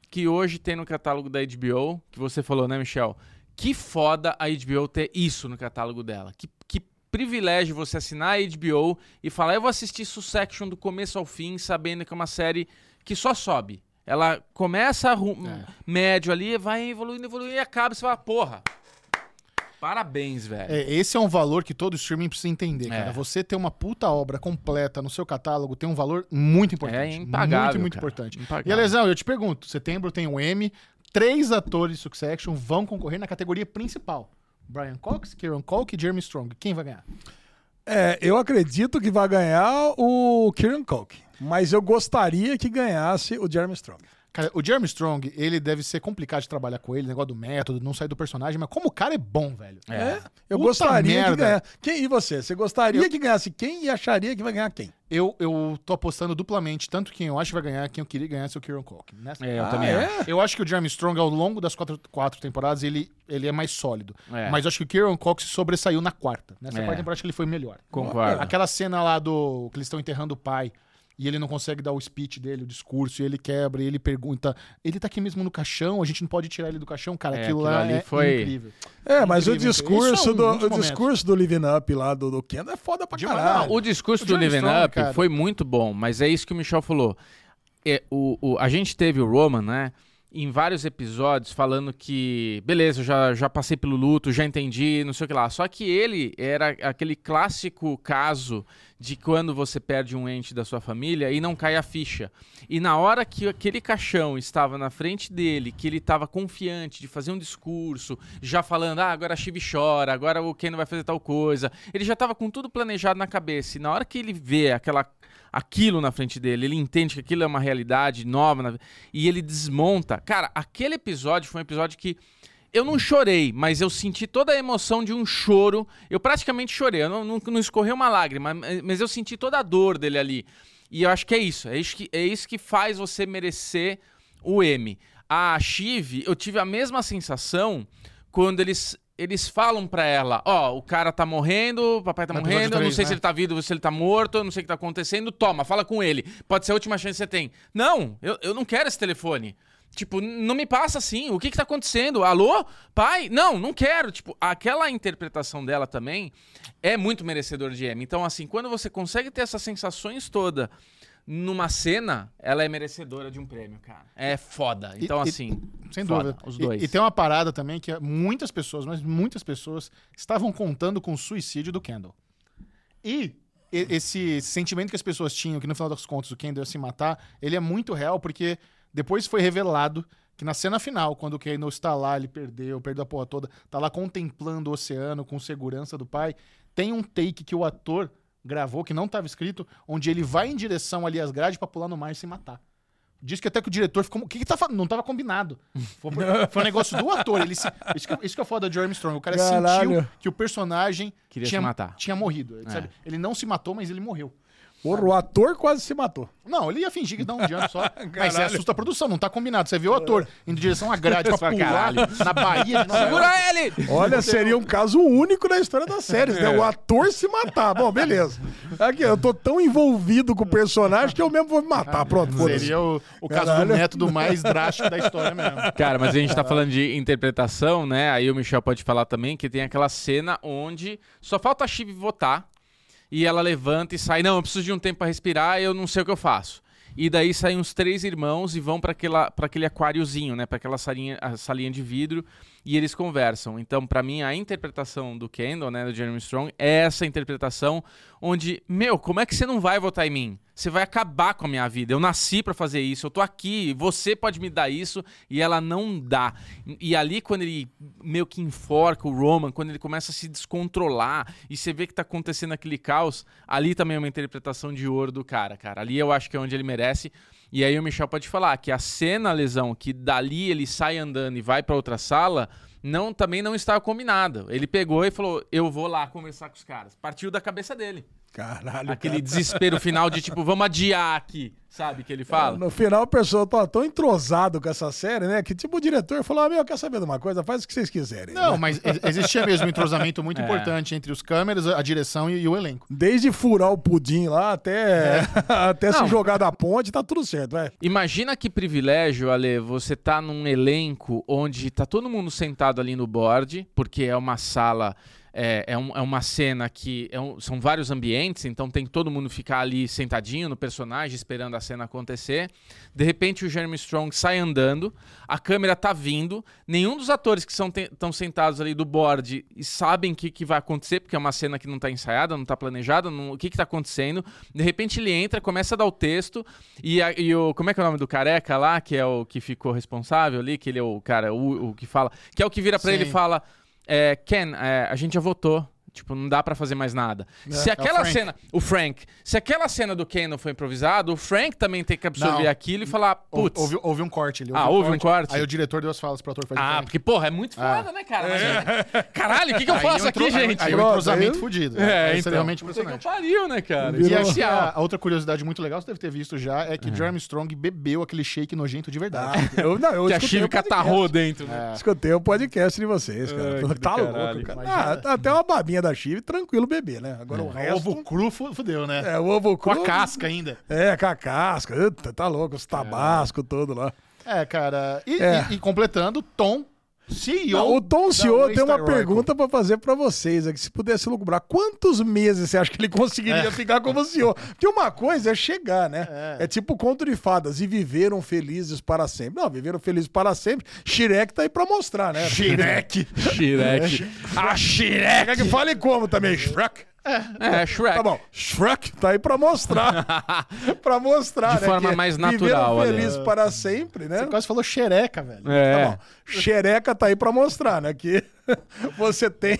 que hoje tem no catálogo da HBO, que você falou, né, Michel? Que foda a HBO ter isso no catálogo dela. Que, que privilégio você assinar a HBO e falar, eu vou assistir Succession do começo ao fim, sabendo que é uma série que só sobe. Ela começa ru- médio ali, vai evoluindo, evoluindo e acaba. Você fala, porra, parabéns, velho. É, esse é um valor que todo streaming precisa entender, cara. É. Você ter uma puta obra completa no seu catálogo tem um valor muito importante. É impagável, Muito, muito cara. importante. Impagável. E, Alesão, eu te pergunto, setembro tem o M, três atores de Succession vão concorrer na categoria principal. Brian Cox, Kieran Culkin e Jeremy Strong. Quem vai ganhar? É, eu acredito que vai ganhar o Kieran Culkin. Mas eu gostaria que ganhasse o Jeremy Strong. Cara, o Jeremy Strong, ele deve ser complicado de trabalhar com ele, negócio do método, não sair do personagem, mas como o cara é bom, velho. É. Eu Puta gostaria merda. que ganhasse. Quem, e você? Você gostaria que ganhasse quem e acharia que vai ganhar quem? Eu, eu tô apostando duplamente, tanto quem eu acho que vai ganhar, quem eu queria ganhar é o Kieran Culkin. Nessa É, eu Ah, também é? acho. Eu acho que o Jeremy Strong, ao longo das quatro, quatro temporadas, ele, ele é mais sólido. É. Mas eu acho que o Kieran Cox sobressaiu na quarta. Nessa É. quarta temporada, acho que ele foi melhor. Concordo. Aquela cena lá do que eles estão enterrando o pai e ele não consegue dar o speech dele, o discurso, e ele quebra, e ele pergunta: ele tá aqui mesmo no caixão, a gente não pode tirar ele do caixão, cara. É, aquilo, aquilo lá ali é foi- incrível. É, mas o Incrível. discurso, Isso é um- do, o momentos. discurso do Living Up lá do, do Ken é foda pra Demais. caralho. O discurso O do Living Strong, Up cara. foi muito bom, mas é isso que o Michel falou. É, o, o- a gente teve o Roman, né? Em vários episódios falando que, beleza, já, já passei pelo luto, já entendi, não sei o que lá. Só que ele era aquele clássico caso de quando você perde um ente da sua família e não cai a ficha. E na hora que aquele caixão estava na frente dele, que ele estava confiante de fazer um discurso, já falando, ah, agora a Chibi chora, agora o Ken vai fazer tal coisa. Ele já estava com tudo planejado na cabeça. E na hora que ele vê aquela aquilo na frente dele, ele entende que aquilo é uma realidade nova na- e ele desmonta. Cara, aquele episódio foi um episódio que eu não chorei, mas eu senti toda a emoção de um choro. Eu praticamente chorei, eu não, não, não escorreu uma lágrima, mas- eu senti toda a dor dele ali. E eu acho que é isso, é isso que, é isso que faz você merecer o M. A Chive, eu tive a mesma sensação quando eles, eles falam pra ela, ó, o cara tá morrendo, o papai tá No morrendo, eu não três, sei né? se ele tá vivo se ele tá morto, eu não sei o que tá acontecendo, toma, fala com ele. Pode ser a última chance que você tem. Não, eu, eu não quero esse telefone. Tipo, não me passa assim. O que que tá acontecendo? Alô? Pai? Não, não quero. Tipo, aquela interpretação dela também é muito merecedor de Emmy. Então, assim, quando você consegue ter essas sensações todas numa cena, ela é merecedora de um prêmio, cara. É foda. E- Então, e- assim, Sem foda, dúvida. os E- dois. E, tem uma parada também que é muitas pessoas, mas muitas pessoas estavam contando com o suicídio do Kendall. E e- esse sentimento que as pessoas tinham, que no final das contas o Kendall ia se matar, ele é muito real porque depois foi revelado que na cena final, quando o Kendall está lá, ele perdeu, perdeu a porra toda, tá lá contemplando o oceano com segurança do pai, tem um take que o ator gravou, que não estava escrito, onde ele vai em direção ali às grades pra pular no mar e se matar. Diz que até que o diretor ficou. O que, que tá falando? Não tava combinado. Foi, (laughs) foi um negócio do ator. Ele se- isso, que, isso que é foda do Jeremy Strong. O cara Caralho. sentiu que o personagem Queria tinha, se matar. tinha morrido. É. Ele não se matou, mas ele morreu. Porra, o ator quase se matou. Não, ele ia fingir que dá um diante só. (laughs) mas Caralho. assusta a produção, não tá combinado. Você viu o ator indo em direção à grade pra (laughs) pular caralho. na Bahia (laughs) de Nova. Segura ele! Olha, seria um caso único na história das séries, né? O ator se matar. Bom, beleza. Aqui, eu tô tão envolvido com o personagem que eu mesmo vou me matar. Pronto, foda-se. Seria o, o caso Caralho. do método mais drástico da história mesmo. Cara, mas a gente tá falando de interpretação, né? Aí o Michel pode falar também que tem aquela cena onde só falta a Chive votar e ela levanta e sai. Não, eu preciso de um tempo pra respirar, eu não sei o que eu faço. E daí saem os três irmãos e vão para aquele aquáriozinho, né? Pra aquela salinha, salinha de vidro e eles conversam. Então, pra mim, a interpretação do Kendall, né, do Jeremy Strong, é essa interpretação onde, meu, como é que você não vai votar em mim? Você vai acabar com a minha vida. Eu nasci pra fazer isso, eu tô aqui, você pode me dar isso e ela não dá. E ali quando ele meio que enforca o Roman, quando ele começa a se descontrolar e você vê que tá acontecendo aquele caos, ali também é uma interpretação de ouro do cara, cara. Ali eu acho que é onde ele merece. E aí o Michel pode falar que a cena, lesão, que dali ele sai andando e vai pra outra sala, não também não estava combinada. Ele pegou e falou: "Eu vou lá conversar com os caras". Partiu da cabeça dele. Caralho. Aquele desespero final de tipo, vamos adiar aqui, sabe que ele fala? No final, a pessoa tá tão entrosado com essa série, né? Que tipo, o diretor falou: ah, meu, quer saber de uma coisa? Faz o que vocês quiserem. Não, mas e- existia mesmo um entrosamento muito (laughs) É. importante entre os câmeras, a direção e, e o elenco. Desde furar o pudim lá até, (laughs) até se jogar da ponte, tá tudo certo, vai. Imagina que privilégio, Ale, você tá num elenco onde tá todo mundo sentado ali no board, porque é uma sala, é, é, um- é uma cena que é um- são vários ambientes, então tem que todo mundo ficar ali sentadinho no personagem, esperando a cena acontecer. De repente o Jeremy Strong sai andando, a câmera tá vindo, nenhum dos atores que estão sentados ali do board e sabem o que, que vai acontecer, porque é uma cena que não tá ensaiada, não tá planejada, não- o que que tá acontecendo. De repente ele entra, começa a dar o texto, e, a- e o. Como é que é o nome do careca lá, que é o que ficou responsável ali, que ele é o cara, o, o que fala. Que é o que vira pra Sim. ele e fala: é, Ken, é, a gente já votou. Tipo, não dá pra fazer mais nada. se aquela Frank. cena. O Frank. Se aquela cena do Ken não foi improvisado, o Frank também tem que absorver Não. aquilo e falar, putz. Houve, houve um corte ali. Ah, houve um corte? Aí o diretor deu as falas pro ator fazer Ah, porque, porra, é muito foda, né, cara? Mas, (laughs) caralho, o que, que eu Aí faço o aqui, aí- gente? Aí, o entrosamento aí- fudido. É, É, isso então. é realmente Puta que impressionante. pariu, né, cara? E que a, a outra curiosidade muito legal, você deve ter visto já, é que Jeremy Strong bebeu aquele shake nojento de verdade. Eu, não, eu Que a Chive o podcast. catarrou dentro, né? Escutei o podcast de vocês, cara. Tá louco, cara. Ah, até uma babinha da Chive, tranquilo beber, né? Agora o O resto... ovo cru fu- fudeu, né? É, o ovo Com cru... a casca ainda. É, com a casca. Eita, tá louco, os tabasco todo lá. É, cara. E, É. e- e completando, Tom, CEO. Não, o Tom Senhor tem uma pergunta pra fazer pra vocês aqui. Se pudesse lucrar, quantos meses você acha que ele (laughs) conseguiria ficar como senhor? Porque uma coisa é chegar, né? É. tipo conto de fadas. E viveram felizes para sempre. Não, viveram felizes para sempre. Shrek tá aí pra mostrar, né? Shrek. (laughs) Shrek. A! Quer que fale como também? Shrek? (laughs) É, Shrek. Tá bom. Shrek tá aí pra mostrar. (laughs) pra mostrar, De né? forma que mais natural, Viveram olha. felizes para sempre, né? Você quase falou xereca, velho. É. Tá bom. Xereca tá aí pra mostrar, né? Que (laughs) você tem.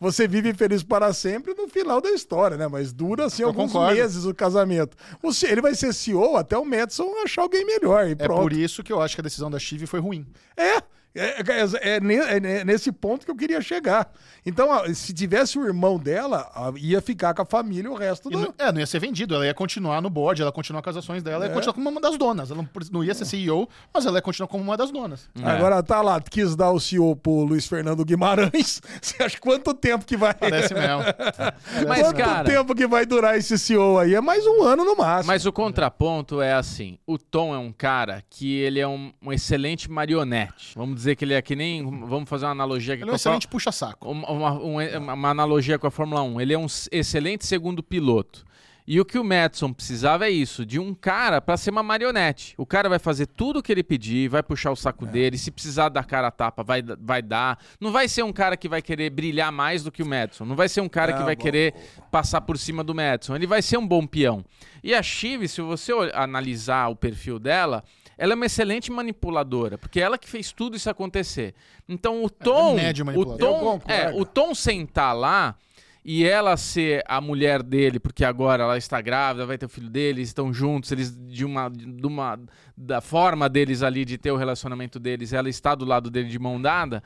Você vive feliz para sempre no final da história, né? Mas dura assim alguns concordo. meses o casamento. O ele vai ser CEO até o Madison achar alguém melhor. E É pronto. por isso que eu acho que a decisão da Chive foi ruim. É. É, é- é ne- é ne- nesse ponto que eu queria chegar. Então, se tivesse o irmão dela, ia ficar com a família o resto do. não, é, não ia ser vendido, ela ia continuar no board, ela ia continuar com as ações dela, É. ia continuar como uma das donas. Ela não, ia ser CEO, mas ela ia continuar como uma das donas. Agora tá lá, quis dar o CEO pro Luiz Fernando Guimarães. (laughs) Você acha quanto tempo que vai. Parece mesmo. (laughs) Mas, quanto cara, tempo que vai durar esse CEO aí? É mais um ano no máximo. mas o contraponto é assim: o Tom é um cara que ele é um, um excelente marionete. Vamos dizer que ele é que nem. Vamos fazer uma analogia aqui Ele é com um a excelente puxa-saco. uma, uma- um- uma analogia com a Fórmula 1. Ele é um excelente segundo piloto. E o que o Madison precisava é isso, de um cara pra ser uma marionete. O cara vai fazer tudo o que ele pedir, vai puxar o saco É. dele, se precisar dar cara a tapa, vai, vai dar. Não vai ser um cara que vai querer brilhar mais do que o Madison. Não vai ser um cara que Ah, vai bom. querer passar por cima do Madison. Ele vai ser um bom peão. E a Chive, se você analisar o perfil dela, ela é uma excelente manipuladora, porque é ela que fez tudo isso acontecer. Então o Tom, médio o manipulador. Eu Tom, é, o Tom sentar lá e ela ser a mulher dele, porque agora ela está grávida, vai ter o filho dele, eles estão juntos, eles de uma, de uma da forma deles ali de ter o relacionamento deles, ela está do lado dele de mão dada.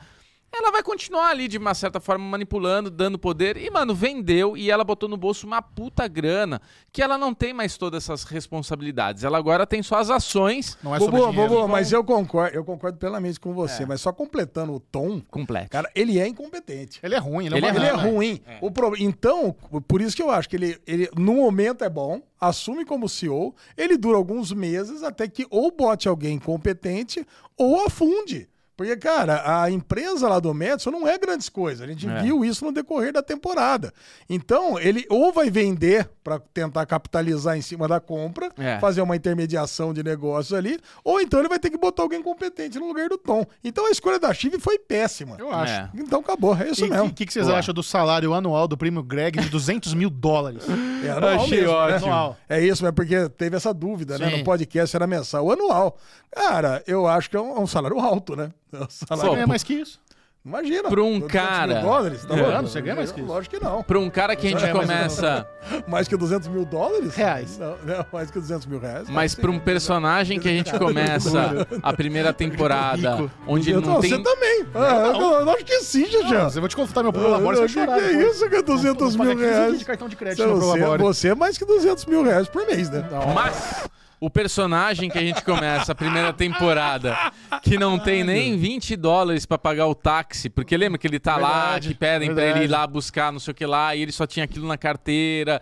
Ela vai continuar ali de uma certa forma manipulando, dando poder. E, mano, vendeu e ela botou no bolso uma puta grana. Que ela não tem mais todas essas responsabilidades. Ela agora tem só as ações Não é sobre Bobo, dinheiro. Bobo, mas eu concordo, eu concordo plenamente com você, mas só completando o tom, completas. cara, ele é incompetente. Ele é ruim, ele é Ele uma é Ele é rana. ruim. O pro- Então, por isso que eu acho que ele, ele, no momento, é bom, assume como CEO, ele dura alguns meses até que ou bote alguém competente ou afunde. Porque, cara, a empresa lá do Madison não é grandes coisas. A gente É. viu isso no decorrer da temporada. Então, ele ou vai vender para tentar capitalizar em cima da compra, É. fazer uma intermediação de negócios ali, ou então ele vai ter que botar alguém competente no lugar do Tom. Então, a escolha da Chive foi péssima. Eu acho. É. Então, acabou. É isso E mesmo. o que, que vocês acham do salário anual do primo Greg de 200 mil dólares? É anual Achei mesmo, né? ótimo. Anual. É isso, é porque teve essa dúvida, né? Sim. No podcast era mensal. O anual. Cara, eu acho que é um, é um salário alto, né? É salário... Só, Ganha mais que isso. Imagina. Pra um 200 cara- Mil dólares, tá É, falando? você ganha mais que isso. Lógico que não. Pra um cara que a gente É, começa. Mais que 200 (laughs) mil dólares? Reais. Não, não, mais que 200 mil reais. Mas pra um personagem que a gente começa a primeira (laughs) temporada, onde Eu não tô- tem. Você também. Ah, eu, eu acho que sim, Jajá. Você vai te consultar meu prolabore, você vai que, chorar. que é isso que é 200 Vou mil pagar 15 reais? de cartão de crédito Você, prolabore. você é mais que 200 mil reais por mês, né? Mas o personagem que a gente começa a primeira temporada, que não tem nem 20 dólares pra pagar o táxi, porque lembra que ele tá lá, Verdade, que pedem pra verdade. ele ir lá buscar não sei o que lá, e ele só tinha aquilo na carteira.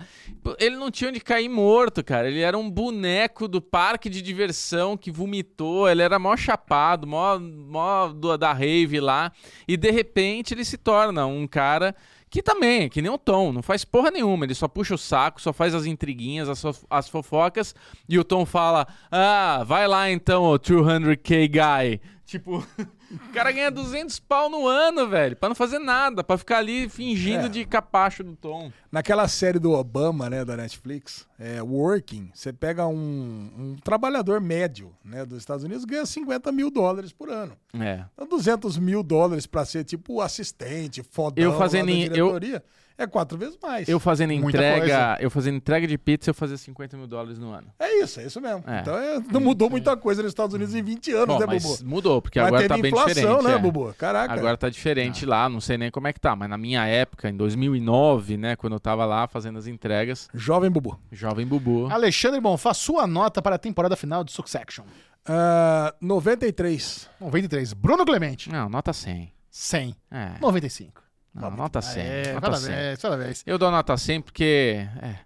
Ele não tinha onde cair morto, cara. Ele era um boneco do parque de diversão que vomitou, ele era mó chapado, mó, mó da rave lá, e de repente ele se torna um cara que também, que nem o Tom, não faz porra nenhuma. Ele só puxa o saco, só faz as intriguinhas, as, as fofocas. E o Tom fala: Ah, vai lá então, ô 200k guy. Tipo, (laughs) o cara ganha 200 pau no ano, velho, pra não fazer nada, pra ficar ali fingindo É. de capacho do Tom. Naquela série do Obama, né, da Netflix, é, Working, você pega um, um trabalhador médio, né, dos Estados Unidos, ganha 50 mil dólares por ano. É. Então, 200 mil dólares pra ser, tipo, assistente, fodão Eu fazendo da em- eu- diretoria, é quatro vezes mais. Eu fazendo Muita entrega, coisa. eu fazendo entrega de pizza, eu fazia 50 mil dólares no ano. É isso, é isso mesmo. É. Então, é, não mudou muita coisa nos Estados Unidos em 20 anos, Bom, né, mas Bubu? mudou, porque Mas agora tá bem inflação, diferente. né, é. Bubu? Caraca. Agora tá diferente lá, não sei nem como é que tá, mas na minha época, em 2009, né, quando eu tava lá fazendo as entregas, Jovem Bubu. jovem bubu. Alexandre Bonfá, sua nota para a temporada final de Succession. Ah, 93. 93. Bruno Clemente, Não, nota 100. 100. É. 95. Não, nota 100. É, nota 100. parabéns, parabéns. Eu dou nota 100 porque. É,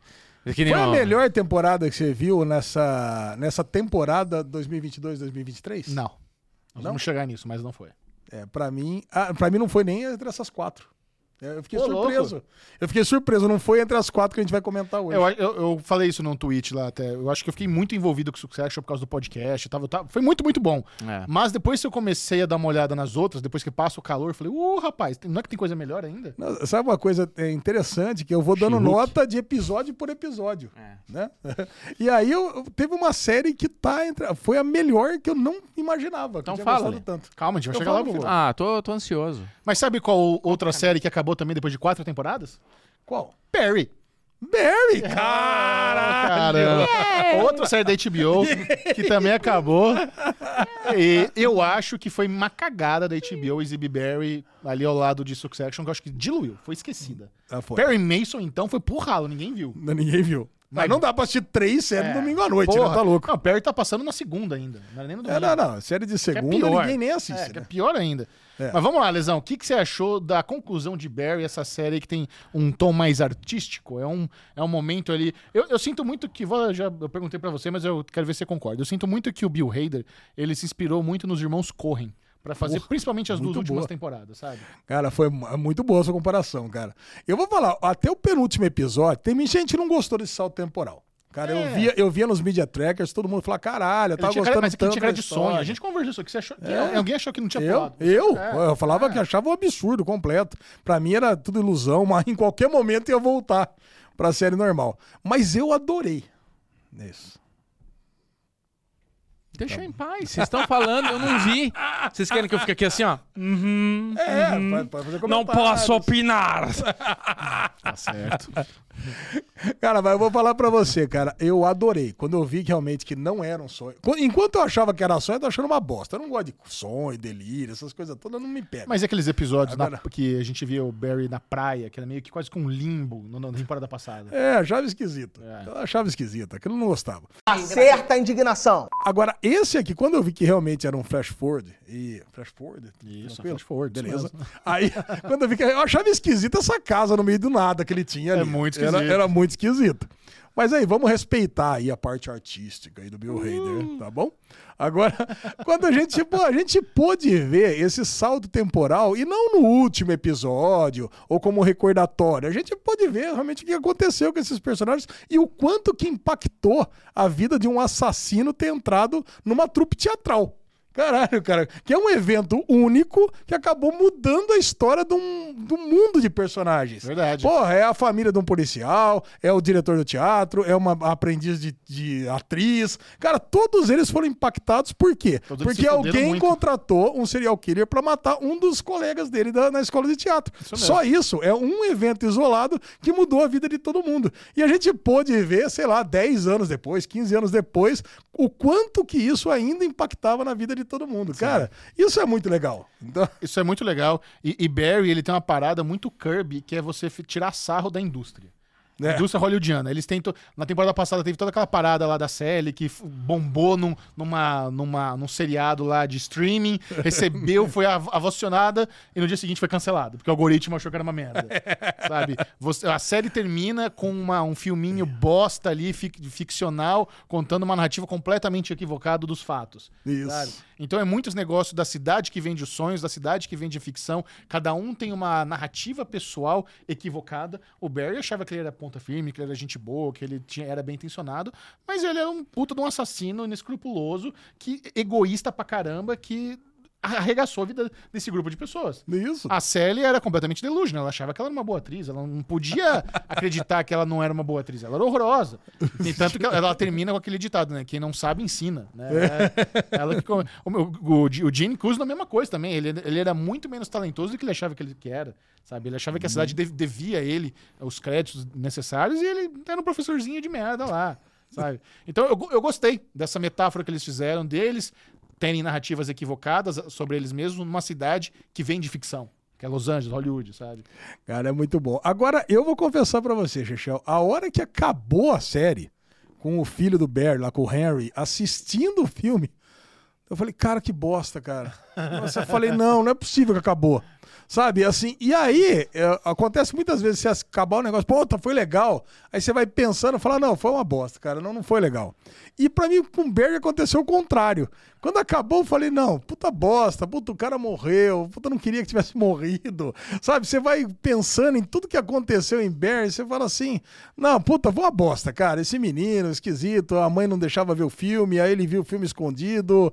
é que nem Foi a o- melhor temporada que você viu nessa, nessa temporada 2022-2023? Não. Nós Não? vamos chegar nisso, mas não foi. É, pra mim, ah, pra mim não foi nem entre essas quatro. É, Eu fiquei Ô, surpreso. Eu fiquei surpreso, não foi entre as quatro que a gente vai comentar hoje. Eu, eu, eu falei isso num tweet lá até. Eu acho que eu fiquei muito envolvido com o Succession por causa do podcast. Tava, tava- foi muito, muito bom. É. Mas depois que eu comecei a dar uma olhada nas outras, depois que passa o calor, eu falei, uh, rapaz, não é que tem coisa melhor ainda? Não, Sabe uma coisa é, interessante? Que eu vou dando nota de episódio por episódio. É. Né? (laughs) E aí eu, eu- teve uma série que tá entre. Foi a melhor que eu não imaginava. Então fala, tanto. Calma, a gente vai Eu chegar lá. Ah, tô, tô ansioso. Mas sabe qual outra série que acabou também depois de quatro temporadas? Qual? Perry. Barry! (laughs) Caralho! caramba. Outra série da HBO que também acabou. E eu acho que foi uma cagada da HBO exibir Barry ali ao lado de Succession, que eu acho que diluiu, foi esquecida. Ah, foi. Perry Mason, então, foi pro ralo, ninguém viu. Ninguém viu. Mas não dá pra assistir três séries É. domingo à noite, Porra. né? Tá louco. Não, Perry tá passando na segunda ainda. Não era nem no É, domingo. não, não. Série de é segunda pior. ninguém nem assiste. É, que é né? pior ainda. É. Mas vamos lá, Lesão. O que, que você achou da conclusão de Barry, essa série que tem um tom mais artístico? É um, é um momento ali. Eu, eu sinto muito que. Vou, já eu perguntei pra você, mas eu quero ver se você concorda. Eu sinto muito que o Bill Hader ele se inspirou muito nos irmãos Corren. Pra fazer Porra, principalmente as duas últimas boa. temporadas, sabe? Cara, foi mu- muito boa essa comparação, cara. Eu vou falar, até o penúltimo episódio, tem gente que não gostou desse salto temporal. Cara, É. eu, via, eu via nos media trackers, todo mundo falava, caralho, eu tava tinha gostando cara, mas tanto tinha cara de sonho. história." A gente conversou isso aqui. Você achou, que É. Alguém achou que não tinha Eu? Eu? É, eu falava é. que achava um absurdo completo. Pra mim era tudo ilusão, mas em qualquer momento ia voltar pra série normal. Mas eu adorei. Isso. Deixa eu em paz. Vocês estão falando, eu não vi. Vocês querem que eu fique aqui assim, ó? É, pode, pode fazer Não posso opinar. Tá certo. (laughs) Cara, mas eu vou falar pra você, cara. Eu adorei. Quando eu vi que realmente que não era um sonho. Qu- Enquanto eu achava que era sonho, eu tô achando uma bosta. Eu não gosto de sonho, delírio, essas coisas todas, não me pegam. Mas e aqueles episódios na- Agora- que a gente via o Barry na praia, que era meio que quase com um limbo no- na temporada passada. É, achava esquisito. É. Eu achava esquisito. Aquilo eu não gostava. Acerta a indignação. Agora, esse aqui, quando eu vi que realmente era um flash forward, e. Flash forward? Isso, flash forward, Beleza. mesmo. Aí, (laughs) quando eu vi que. Eu achava esquisita essa casa no meio do nada que ele tinha ali. É muito Era, esquisito. Era muito esquisito. Mas aí, vamos respeitar aí a parte artística aí do Bill Hader, tá bom? Agora, (laughs) quando a gente, pô, a gente pôde ver esse salto temporal, e não no último episódio, ou como recordatório, a gente pôde ver realmente o que aconteceu com esses personagens e o quanto que impactou a vida de um assassino ter entrado numa trupe teatral. Caralho, cara, que é um evento único que acabou mudando a história de um, mundo de personagens. Verdade. Porra, é a família de um policial, é o diretor do teatro, é uma aprendiz de, de atriz. Cara, todos eles foram impactados por quê? Todos Porque alguém muito. contratou um serial killer pra matar um dos colegas dele da- na escola de teatro. mesmo. Só isso, é um evento isolado que mudou a vida de todo mundo. E a gente pôde ver, sei lá, 10 anos depois, 15 anos depois, o quanto que isso ainda impactava na vida de todo mundo. Cara, isso é muito legal. Então, (laughs) Isso é muito legal. E, e Barry, ele tem uma parada muito Kirby, que é você tirar sarro da indústria. É. Indústria hollywoodiana. Eles tentam. Na temporada passada teve toda aquela parada lá da série que bombou num, numa, numa, num seriado lá de streaming, (laughs) recebeu, foi av- avacionada e no dia seguinte foi cancelado, porque o algoritmo achou que era uma merda. (laughs) sabe? Você- a série termina com uma- um filminho bosta ali, fic- ficcional, contando uma narrativa completamente equivocada dos fatos. Isso. sabe? Então é muitos negócios da cidade que vende os sonhos, da cidade que vende ficção. Cada um tem uma narrativa pessoal equivocada. O Barry achava que ele era ponta firme, que ele era gente boa, que ele tinha, era bem intencionado, mas ele era um puta de um assassino inescrupuloso, que egoísta pra caramba, que arregaçou a vida desse grupo de pessoas. isso. A Sally era completamente delusional. Ela achava que ela era uma boa atriz. Ela não podia (laughs) acreditar que ela não era uma boa atriz. Ela era horrorosa. E (laughs) tanto que ela, ela termina com aquele ditado, né? Quem não sabe, ensina. Né? É- ela que o, o, o Gene Kuzma, a mesma coisa também. Ele, ele era muito menos talentoso do que ele achava que ele que era. Sabe? Ele achava que a cidade dev- devia a ele os créditos necessários e ele era um professorzinho de merda lá. Sabe? Então eu, eu gostei dessa metáfora que eles fizeram deles terem narrativas equivocadas sobre eles mesmos numa cidade que vem de ficção. Que é Los Angeles, Hollywood, sabe? Cara, é muito bom. Agora, eu vou confessar pra você, Chechel, a hora que acabou a série, com o filho do Bear, lá com o Henry, assistindo o filme, eu falei, cara, que bosta, cara. Nossa, eu falei, não, não é possível que acabou. Sabe, assim, e aí, é, acontece muitas vezes, você acabar o negócio, puta, foi legal. Aí você vai pensando, fala, não, foi uma bosta, cara, não, não foi legal. E pra mim, com o Berg aconteceu o contrário. Quando acabou, eu falei, não, puta bosta, puta, o cara morreu, puta, não queria que tivesse (laughs) morrido. Sabe, você vai pensando em tudo que aconteceu em Berg, você fala assim, não, puta, foi uma bosta, cara, esse menino esquisito, a mãe não deixava ver o filme, aí ele viu o filme escondido.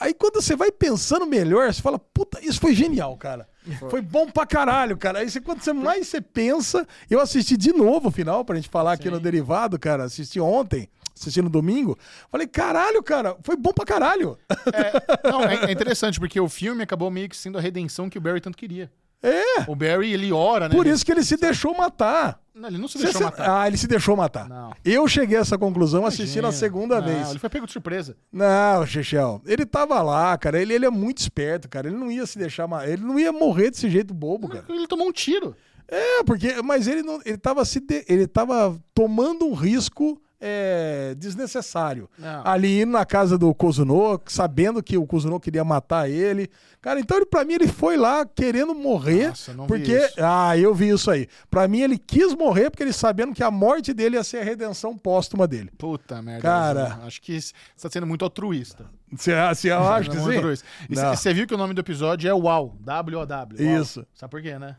Aí quando você vai pensando melhor, você fala, puta, isso foi genial, cara. Foi bom pra caralho, cara. Aí você, quando você mais você pensa, eu assisti de novo o final pra gente falar aqui no Derivado, cara. Assisti ontem, assisti no domingo. Falei, caralho, cara, foi bom pra caralho. É, não, é, é (laughs) interessante, porque o filme acabou meio que sendo a redenção que o Barry tanto queria. É, O Barry, ele ora, né? por isso que ele se deixou matar. Não, ele não se deixou você- matar. Ah, ele se deixou matar. Não. Eu cheguei a essa conclusão assistindo a Imagina. segunda Não, vez. Ele foi pego de surpresa. Não, Chechel. Ele tava lá, cara. Ele, ele é muito esperto, cara. Ele não ia se deixar. ma- Ele não ia morrer desse jeito bobo, cara. Ele tomou um tiro. É, porque. Mas ele não. Ele tava se. de- ele tava tomando um risco. É, desnecessário. Não. Ali indo na casa do Kozuno, sabendo que o Kozuno queria matar ele. Cara, então ele, pra mim ele foi lá querendo morrer. Nossa, eu não vi porque. isso. Ah, eu vi isso aí. Pra mim ele quis morrer porque ele sabendo que a morte dele ia ser a redenção póstuma dele. Puta merda. Cara. Acho que você tá sendo muito altruísta. Você você acha que sim? E. Você viu que o nome do episódio é WOW. W-O-W. wow. Isso. Sabe por quê, né?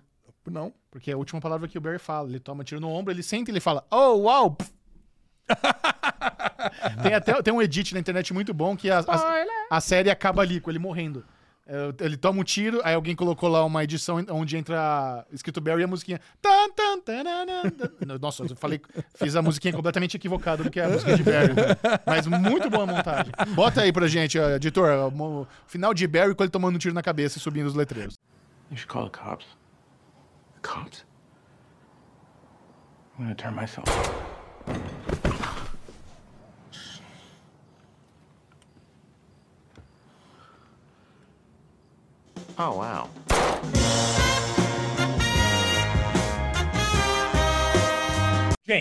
Não. Porque é a última palavra que o Barry fala. Ele toma tiro no ombro, ele senta e ele fala, oh, wow. (laughs) tem até tem um edit na internet muito bom que a, a, a série acaba ali, com ele morrendo. É, Ele toma um tiro, aí alguém colocou lá uma edição onde entra escrito Barry e a musiquinha. Tan, tan, tarana, tan. Nossa, eu falei, fiz a musiquinha completamente equivocada do que é a música de Barry. né? Mas muito boa montagem. Bota aí pra gente, ó, editor, o mo- final de Barry com ele tomando um tiro na cabeça e subindo os letreiros. You should call the cops. The cops? I'm gonna turn myself Oh, wow.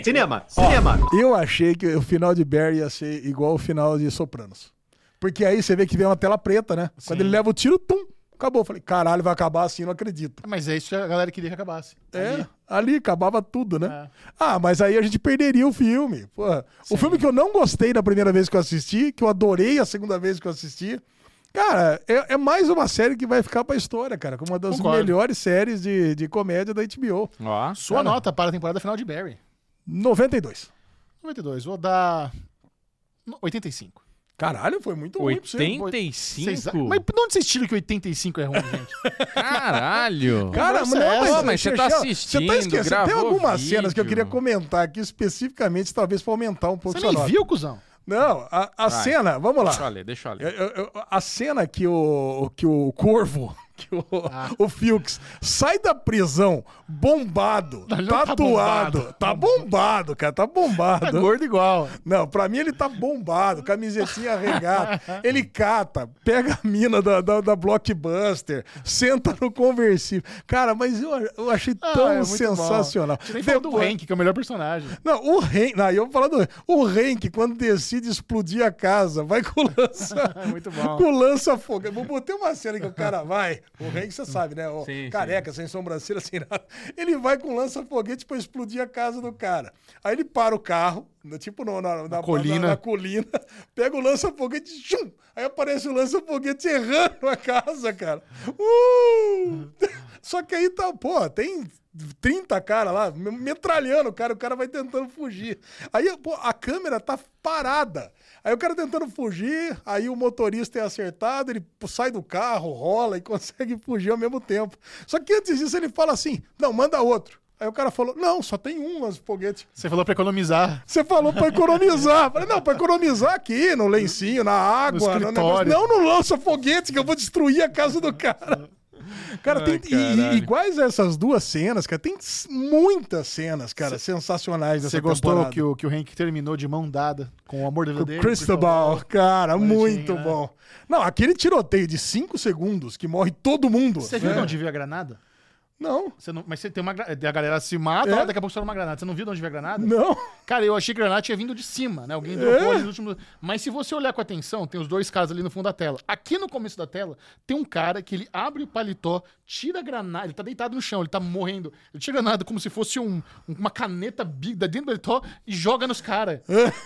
Cinema, cinema. Eu achei que o final de Barry ia ser igual o final de Sopranos. Porque aí você vê que vem uma tela preta, né? Quando ele leva o tiro, tum, acabou. Eu Falei, caralho, vai acabar assim, não acredito. Mas é isso que a galera queria que acabasse. É, Ali. ali, acabava tudo, né? É. Ah, mas aí a gente perderia o filme. Porra, o filme que eu não gostei da primeira vez que eu assisti, que eu adorei a segunda vez que eu assisti. Cara, é, é mais uma série que vai ficar pra história, cara. Como uma das Concordo. melhores séries de, de comédia da HBO. Ó. Sua nota para a temporada final de Barry. 92. 92. Vou dar. 85. Caralho, foi muito ruim pra você. 85? Vocês- Mas de onde vocês tiram que 85 é ruim, gente? (laughs) Caralho. Cara, não, mas, mas você tá assistindo, Você tá esquecendo. Tem algumas vídeo. cenas que eu queria comentar aqui especificamente, talvez pra aumentar um pouco Você nem nota. viu, cuzão? Não, a, a cena, vamos lá. Deixa eu ler, deixa eu Eu- ler. eu- eu- a cena que o, que o Corvo, que o, Ah. o Filks, sai da prisão bombado, não tá tatuado. bombado. Tá bombado, cara, tá bombado. Tá gordo igual. Não, pra mim ele tá bombado, camisetinha regata. (laughs) ele cata, pega a mina da, da, da Blockbuster, senta no conversível. Cara, mas eu, eu achei Ah, tão é sensacional. Gente nem do Hank, que é o melhor personagem. Não, o Hank. Não, eu vou falar do O Hank, quando decide explodir a casa, vai com lança. (laughs) Muito bom. Com lança fogo. Vou botar uma cena que o cara vai. O Hank, você sabe, né? O Sim, careca, sem sobrancelha, (laughs) sem nada. Ele vai com lança foguete pra explodir a casa do cara. Aí ele para o carro, no- tipo no- na, na, colina. na- na colina, (laughs) pega o lança foguete, chum, aí aparece o lança foguete errando a casa, cara. Uh! (laughs) Só que aí tá, pô, tem 30 caras lá, me- metralhando o cara, o cara vai tentando fugir. Aí, pô, a câmera tá parada. Aí o cara tentando fugir, aí o motorista é acertado, ele sai do carro, rola e (laughs) consegue fugir ao mesmo tempo. Só que antes disso ele fala assim: não, manda outro. Aí o cara falou: não, só tem um lança foguete. Você falou pra economizar. Você falou pra economizar. Falei, não, pra economizar aqui, no lencinho, na água, no, negócio. escritório. Não, não lança foguete, que eu vou destruir a casa do cara. (laughs) Cara, tem, e- iguais a essas duas cenas, cara, tem muitas cenas, cara, sensacionais dessa Você gostou temporada. que o, que o Hank terminou de mão dada com o amor da vida dele? Cristobal, cara, Bonitinho, muito né? bom. Não, aquele tiroteio de 5 segundos que morre todo mundo. Você viu né? de onde veio a granada? Não, Você não, mas você tem uma gra- A galera se mata, É? ó, daqui a pouco estoura uma granada. Você não viu de onde veio a granada? não. Cara, eu achei que a granada tinha vindo de cima, né? Alguém É? dropou ali nos últimos. Mas se você olhar com atenção, tem os dois caras ali no fundo da tela. Aqui no começo da tela, tem um cara que ele abre o paletó, tira a granada, ele tá deitado no chão, ele tá morrendo. Ele tira a granada como se fosse um- uma caneta big da dentro do paletó e joga nos caras.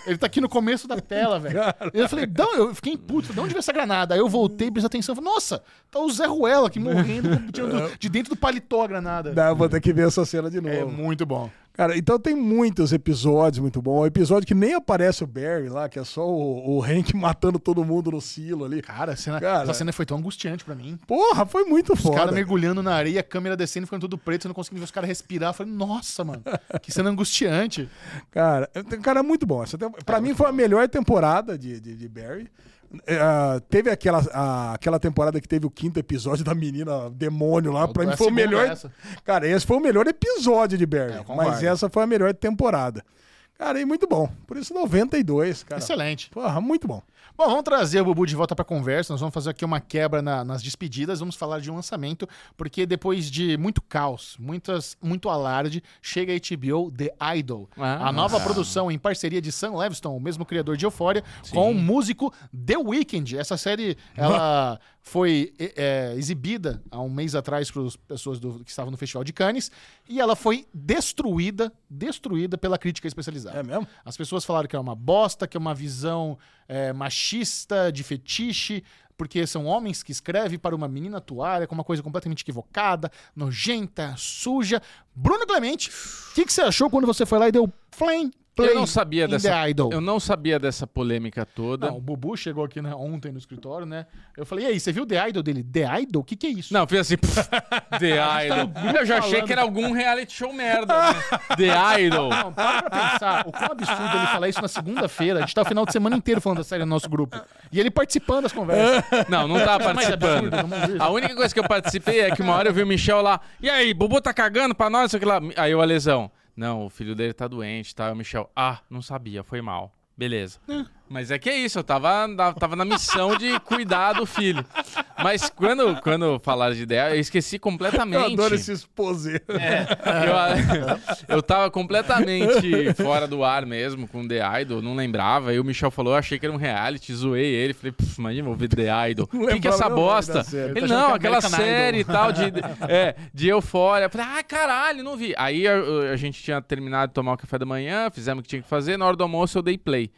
ele tá aqui no começo da tela, velho. Eu falei, não, eu fiquei puto, de onde veio essa granada? Aí eu voltei, prestei atenção, falei, nossa, tá o Zé Ruela aqui morrendo, tirando (laughs) de dentro do paletó a granada. Não, vou ter que ver essa cena de novo. É muito bom. Cara, então tem muitos episódios muito bons. O episódio que nem aparece o Barry lá, que é só o, o Hank (laughs) matando todo mundo no silo ali. Cara, a cena- Cara. essa cena foi tão angustiante pra mim. Porra, foi muito Os foda. caras mergulhando na areia, a câmera descendo, ficando tudo preto, você não conseguindo ver os caras respirar. Eu falei, nossa, mano, que cena angustiante. (laughs) Cara, é- cara, é muito bom. Essa. Pra mim foi a melhor temporada de, de, de Barry. É, ah, teve aquela, ah, aquela temporada que teve o quinto episódio da menina demônio lá. Pra É mim foi o melhor. Cara, esse foi o melhor episódio de É, Barry. concordo. mas essa foi a melhor temporada. Cara, e muito bom. Por isso 92, cara. Excelente. Porra, muito bom. Bom, vamos trazer o Bubu de volta pra conversa. Nós vamos fazer aqui uma quebra na- nas despedidas. Vamos falar de um lançamento, porque depois de muito caos, muitas, muito alarde, chega a HBO The Idol. Ah. a nova produção em parceria de Sam Levinson, o mesmo criador de Euphoria, com o músico The Weeknd. Essa série, ela (laughs) foi é, exibida há um mês atrás para as pessoas do- que estavam no Festival de Cannes e ela foi destruída, destruída pela crítica especializada. É mesmo? As pessoas falaram que é uma bosta, que é uma visão é, machista, de fetiche, porque são homens que escrevem para uma menina é com uma coisa completamente equivocada, nojenta, suja. Bruno Clemente, o que, que você achou quando você foi lá e deu flame? Play Eu não sabia in dessa. The Idol. Eu não sabia dessa polêmica toda. Não, o Bubu chegou aqui né, ontem no escritório, né? Eu falei, e aí, você viu The Idol dele? The Idol? O que, que é isso? Não, fiz assim. (laughs) The Idol. Eu já achei que era algum reality show merda, né? (laughs) The Idol. Não, para pra pensar o quão absurdo ele falar isso na segunda-feira. A gente tá o final de semana inteiro falando da série no nosso grupo. E ele participando das conversas. (laughs) Não, não tava Mais participando. absurdo do mundo isso. A única coisa que eu participei é que uma hora eu vi o Michel lá. E aí, Bubu tá cagando pra nós? Lá. Aí o Alesão. Não, o filho dele tá doente, tá? O Michel. Ah, não sabia, foi mal. Beleza. Mas é que é isso, eu tava, na- tava na missão de cuidar do filho. Mas quando, quando falaram de ideia, eu esqueci completamente. Eu adoro esse exposé. Eu, (laughs) eu tava completamente fora do ar mesmo com The Idol, não lembrava. Aí o Michel falou, eu achei que era um reality, zoei ele. Falei, "Pff, imagina, vou ver The Idol. O que, que é essa bosta? série. Ele, Tá achando não, é aquela American série e Idol." tal, de, (laughs) é, de eufória. Falei, ah, caralho, não vi. Aí a, a gente tinha terminado de tomar o café da manhã, fizemos o que tinha que fazer. Na hora do almoço eu dei play.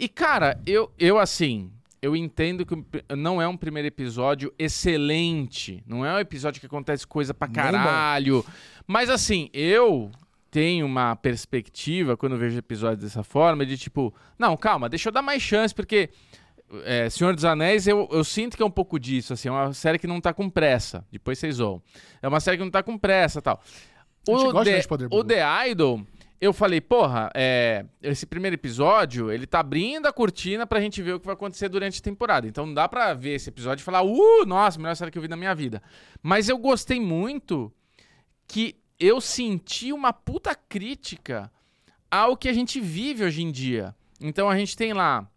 E, cara, eu, eu assim. Eu entendo que não é um primeiro episódio excelente. Não é um episódio que acontece coisa pra caralho. Mas assim, eu tenho uma perspectiva, quando vejo episódios dessa forma, de tipo, não, calma, deixa eu dar mais chance, porque é, Senhor dos Anéis, eu, eu sinto que é um pouco disso, assim, é uma série que não tá com pressa. Depois vocês zoam. É uma série que não tá com pressa e tal. O gosta The, de poder, o. The Idol, eu falei, porra, é, esse primeiro episódio, ele tá abrindo a cortina pra gente ver o que vai acontecer durante a temporada. Então não dá pra ver esse episódio e falar, uh, nossa, melhor série que eu vi na minha vida. Mas eu gostei muito que eu senti uma puta crítica ao que a gente vive hoje em dia. Então a gente tem lá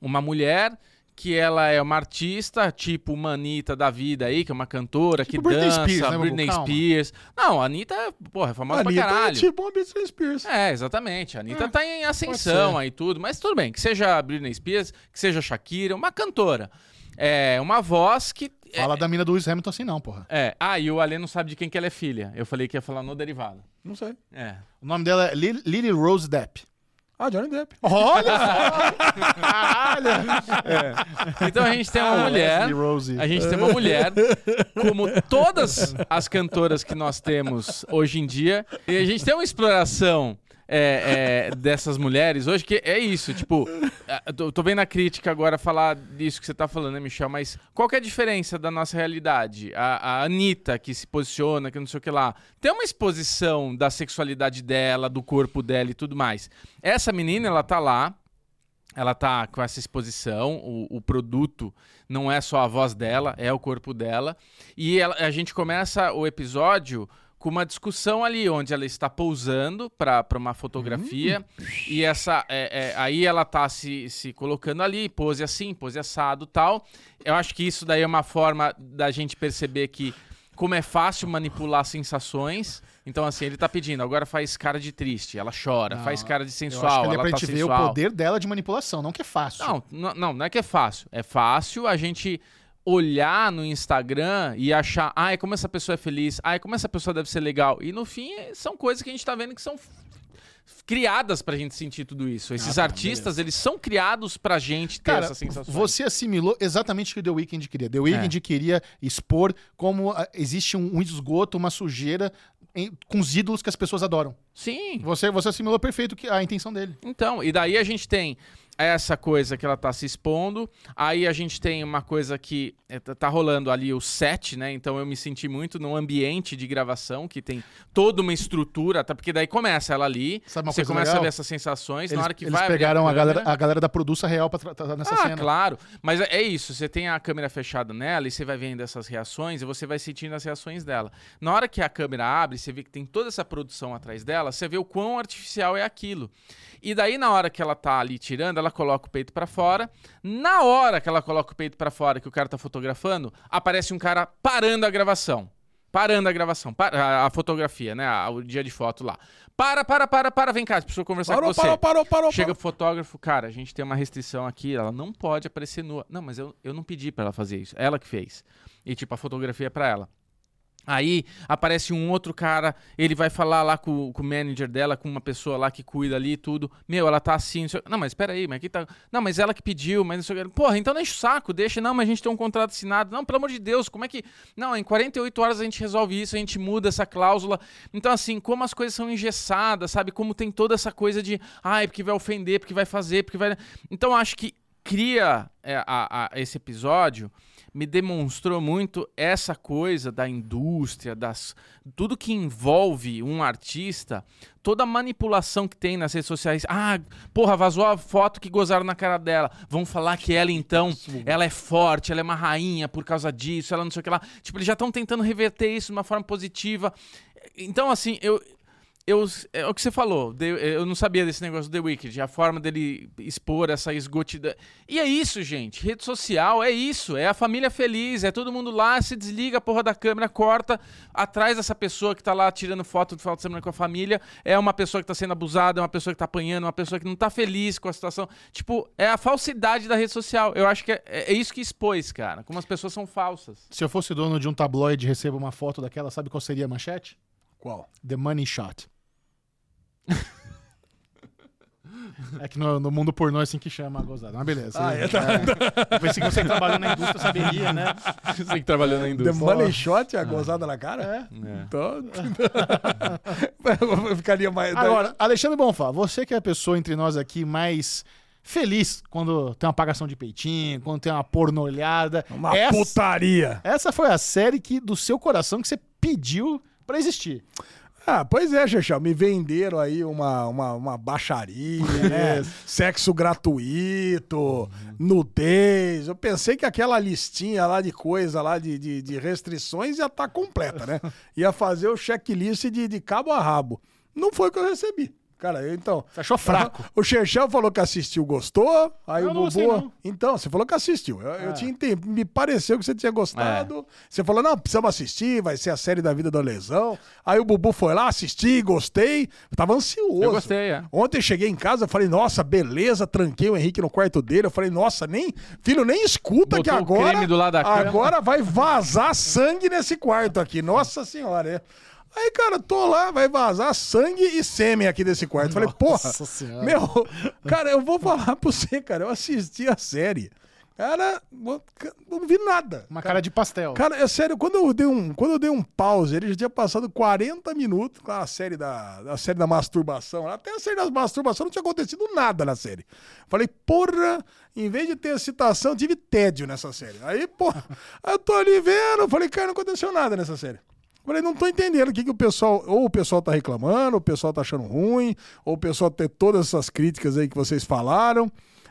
uma mulher que ela é uma artista, tipo uma Anitta da vida aí, que é uma cantora Tipo que Britney dança, Spears, né? Britney Calma. Spears. Não, a Anitta, é, porra, é famosa Anitta pra caralho. é tipo uma Britney Spears. É, exatamente. A Anitta É, tá em ascensão aí tudo, mas tudo bem, que seja a Britney Spears, que seja a Shakira, uma cantora. É, uma voz que. é- Fala da mina do Lewis Hamilton assim não, porra. É, ah, e o Alê não sabe de quem que ela é filha. Eu falei que ia falar no derivado. Não sei. É. O nome dela é Lil- Lily Rose Depp. Ah, Johnny Depp. Olha só! Caralho! Então a gente tem uma mulher. Leslie Rose. A gente tem uma mulher, (laughs) como todas as cantoras que nós temos hoje em dia, e a gente tem uma exploração é, é, dessas mulheres hoje, que é isso, tipo, tô, tô vendo a crítica agora falar disso que você tá falando, né, Michel? Mas qual que é a diferença da nossa realidade? A, a Anitta, que se posiciona, que não sei o que lá, tem uma exposição da sexualidade dela, do corpo dela e tudo mais. Essa menina, ela tá lá, ela tá com essa exposição, o, o produto não é só a voz dela, é o corpo dela. E ela- a gente começa o episódio com uma discussão ali, onde ela está pousando para uma fotografia. E essa é- é, aí ela tá se, se colocando ali, pose assim, pose assado tal. Eu acho que isso daí é uma forma da gente perceber que como é fácil manipular sensações. Então, assim, ele tá pedindo, agora faz cara de triste, ela chora, Não, faz cara de Eu sensual, ali é ela pra tá gente ver o sensual. poder dela de manipulação, não que é fácil. Não, não, não é que é fácil. É fácil a gente olhar no Instagram e achar, ai, como essa pessoa é feliz, ai, como essa pessoa deve ser legal. E no fim, são coisas que a gente tá vendo que são criadas pra gente sentir tudo isso. Esses tá, artistas, eles são criados pra gente ter Cara, essas sensações. você assimilou exatamente o que o The Weeknd queria. The Weeknd queria expor como ah, existe um, um esgoto, uma sujeira em- com os ídolos que as pessoas adoram. Sim. Você, você assimilou perfeito que- a intenção dele. Então, e daí a gente tem essa coisa que ela tá se expondo. Aí a gente tem uma coisa que é, tá- rolando ali o set, né? Então eu me senti muito no ambiente de gravação, que tem toda uma estrutura, tá? Porque daí começa ela ali, você começa legal? a ver essas sensações, Eles, na hora que eles vai abrir pegaram a, galera, câmera- a galera da produça real pra tratar nessa ah, cena. claro. Mas é é isso, você tem a câmera fechada nela e você vai vendo essas reações e você vai sentindo as reações dela. Na hora que a câmera abre, você vê que tem toda essa produção atrás dela, você vê o quão artificial é aquilo. E daí na hora que ela tá ali tirando, ela coloca o peito pra fora. Na hora que ela coloca o peito pra fora, que o cara tá fotografando, aparece um cara parando a gravação. Parando a gravação, para, a, fotografia, né? o dia de foto lá. Para, para, para, para, vem cá, preciso conversar Parou, com você. parou, parou, parou. Chega parou. o fotógrafo, cara, a gente tem uma restrição aqui, ela não pode aparecer nua. Não, mas eu, eu não pedi pra ela fazer isso, ela que fez. E tipo, a fotografia é pra ela. Aí aparece um outro cara, ele vai falar lá com, com o manager dela, com uma pessoa lá que cuida ali e tudo. Meu, ela tá assim. Não, sei- não, mas peraí, mas aqui tá. Não, mas ela que pediu, mas não sei o que. Porra, então enche o saco, deixa. Não, mas a gente tem um contrato assinado. Não, pelo amor de Deus, como é que. Não, em 48 horas a gente resolve isso, a gente muda essa cláusula. Então, assim, como as coisas são engessadas, sabe? Como tem toda essa coisa de. Ai, porque vai ofender, porque vai fazer, porque vai. Então, acho que cria é, a- a- esse episódio me demonstrou muito essa coisa da indústria, das tudo que envolve um artista, toda a manipulação que tem nas redes sociais. Ah, porra, vazou a foto que gozaram na cara dela. Vão falar que ela então, ela é forte, ela é uma rainha por causa disso, ela não sei o que lá. Tipo, eles já estão tentando reverter isso de uma forma positiva. Então, assim, eu eu, é o que você falou, eu não sabia desse negócio do The Wicked, a forma dele expor essa esgotidão. E é isso, gente. Rede social é isso. É a família feliz, é todo mundo lá, se desliga a porra da câmera, corta. Atrás dessa pessoa que tá lá tirando foto do final de semana com a família, é uma pessoa que tá sendo abusada, é uma pessoa que tá apanhando, uma pessoa que não tá feliz com a situação. Tipo, é a falsidade da rede social. Eu acho que é, é isso que expôs, cara. Como as pessoas são falsas. Se eu fosse dono de um tabloide e recebo uma foto daquela, sabe qual seria a manchete? Qual? The Money Shot. É que no, no mundo pornô é assim que chama a gozada. Mas beleza. Ah, é, tá. Eu pensei que você que trabalhou na indústria saberia, né? Você que trabalhou na The money shot, a gozada na cara? É. Então... (laughs) eu ficaria mais... Agora, Alexandre Bonfá, você que é a pessoa entre nós aqui mais feliz quando tem uma apagação de peitinho, quando tem uma pornolhada. Uma essa, putaria. essa foi a série que do seu coração que você pediu pra existir. Ah, pois é, Xexão, me venderam aí uma, uma, uma baixaria, (laughs) né? Sexo gratuito, nudez. Eu pensei que aquela listinha lá de coisa lá de, de, de restrições ia estar completa, né? (laughs) Ia fazer o checklist de, de cabo a rabo. Não foi o que eu recebi. Cara, eu, então. Você achou fraco? O Xexão falou que assistiu, gostou. Aí Eu o Bubu. não. Então, você falou que assistiu. Eu, eu tinha entendido. Me pareceu que você tinha gostado. Você falou, não, precisamos assistir, vai ser a série da vida do Lesão. Aí o Bubu foi lá, assisti, gostei. Eu tava ansioso. Eu gostei, é. Ontem eu cheguei em casa, eu falei, nossa, beleza, tranquei o Henrique no quarto dele. Eu falei, nossa, nem. Filho, nem escuta Botou que o agora. creme do lado da cama. agora vai vazar sangue nesse quarto aqui. Nossa senhora, é. Aí, cara, tô lá, vai vazar sangue e sêmen aqui desse quarto. Falei, porra, Senhora. meu, cara, eu vou falar pra você, cara, eu assisti a série. Cara, não vi nada. Uma cara de pastel. Cara, é sério, quando eu dei um, quando eu dei um pause, ele já tinha passado 40 minutos com a série da, a série da masturbação. Até a série da masturbação não tinha acontecido nada na série. Falei, porra, em vez de ter citação, tive tédio nessa série. Aí, porra, eu tô ali vendo, falei, cara, não aconteceu nada nessa série. Falei, não tô entendendo o que, que o pessoal. Ou o pessoal tá reclamando, ou o pessoal tá achando ruim, ou o pessoal tem todas essas críticas aí que vocês falaram.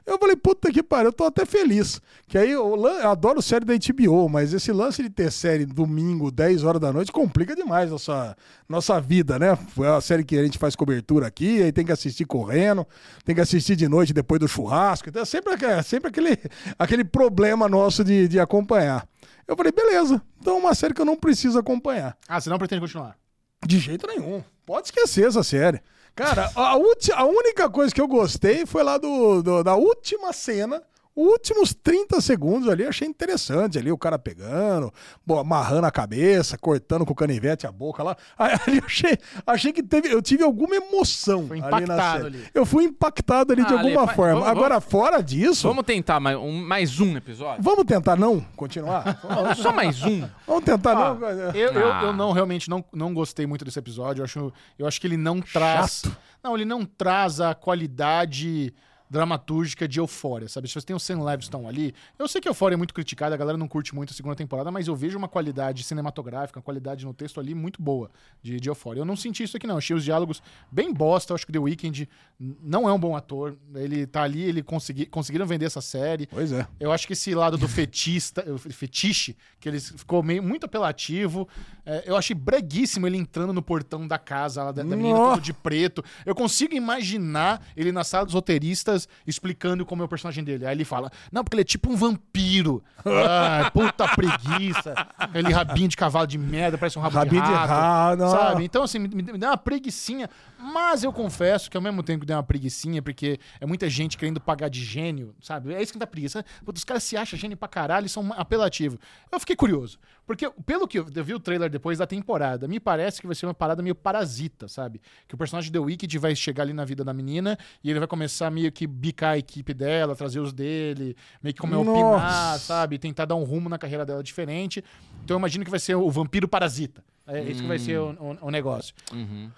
Eu falei, puta que pariu, eu tô até feliz. Que aí eu, eu adoro série da HBO, mas esse lance de ter série domingo, 10 horas da noite, complica demais nossa, nossa vida, né? Foi a série que a gente faz cobertura aqui, aí tem que assistir correndo, tem que assistir de noite depois do churrasco. Então é sempre, é sempre aquele, aquele problema nosso de, de acompanhar. Eu falei, beleza, então é uma série que eu não preciso acompanhar. Ah, você não pretende continuar? De jeito nenhum. Pode esquecer essa série. Cara, a, ulti- a única coisa que eu gostei foi lá do, do- da última cena. Últimos 30 segundos ali, achei interessante ali, o cara pegando, bom, amarrando a cabeça, cortando com o canivete a boca lá. (laughs) Ali eu achei, achei que teve, eu tive alguma emoção Foi ali na impactado série. ali. Eu fui impactado ali de Ah, Ale, alguma vai- forma. vamos- Agora, fora disso, vamos, Vamos tentar mais um, mais um episódio? tentar não continuar? (laughs) Só mais um. vamos tentar Ah, não? eu, eu, Ah. eu não realmente não, não gostei muito desse episódio. Eu acho, eu acho que ele não traz. Chato. Não, ele não traz a qualidade dramatúrgica de Euphoria, sabe? Se você tem o Sam Levinson ali, eu sei que Euphoria é muito criticada, a galera não curte muito a segunda temporada, mas eu vejo uma qualidade cinematográfica, uma qualidade no texto ali muito boa de, de Euphoria. Eu não senti isso aqui não, achei os diálogos bem bosta, eu acho que The Weeknd não é um bom ator, ele tá ali, ele consegui, conseguiram vender essa série, Pois é. eu acho que esse lado do (laughs) fetista, fetiche, que ele ficou meio muito apelativo. É, eu achei breguíssimo ele entrando no portão da casa lá da, da menina, de preto. Eu consigo imaginar ele na sala dos roteiristas explicando como é o personagem dele. Aí ele fala: Não, porque ele é tipo um vampiro. Ah, (laughs) puta preguiça. Aquele rabinho de cavalo de merda, parece um rabo Rabinho de de rato. rato, ó. sabe? Então, assim, me, me dá uma preguiçinha. Mas eu confesso que ao mesmo tempo que deu uma preguiçinha, porque é muita gente querendo pagar de gênio, sabe? É isso que dá preguiça. Os caras se acham gênio pra caralho e são apelativos. Eu fiquei curioso. Porque, pelo que eu, eu vi o trailer depois da temporada, me parece que vai ser uma parada meio parasita, sabe? Que o personagem The Wicked vai chegar ali na vida da menina e ele vai começar meio que bicar a equipe dela, trazer os dele, meio que como é opinar, Nossa. sabe? Tentar dar um rumo na carreira dela diferente. Então eu imagino que vai ser o vampiro parasita. É isso que vai ser o, o- o negócio. E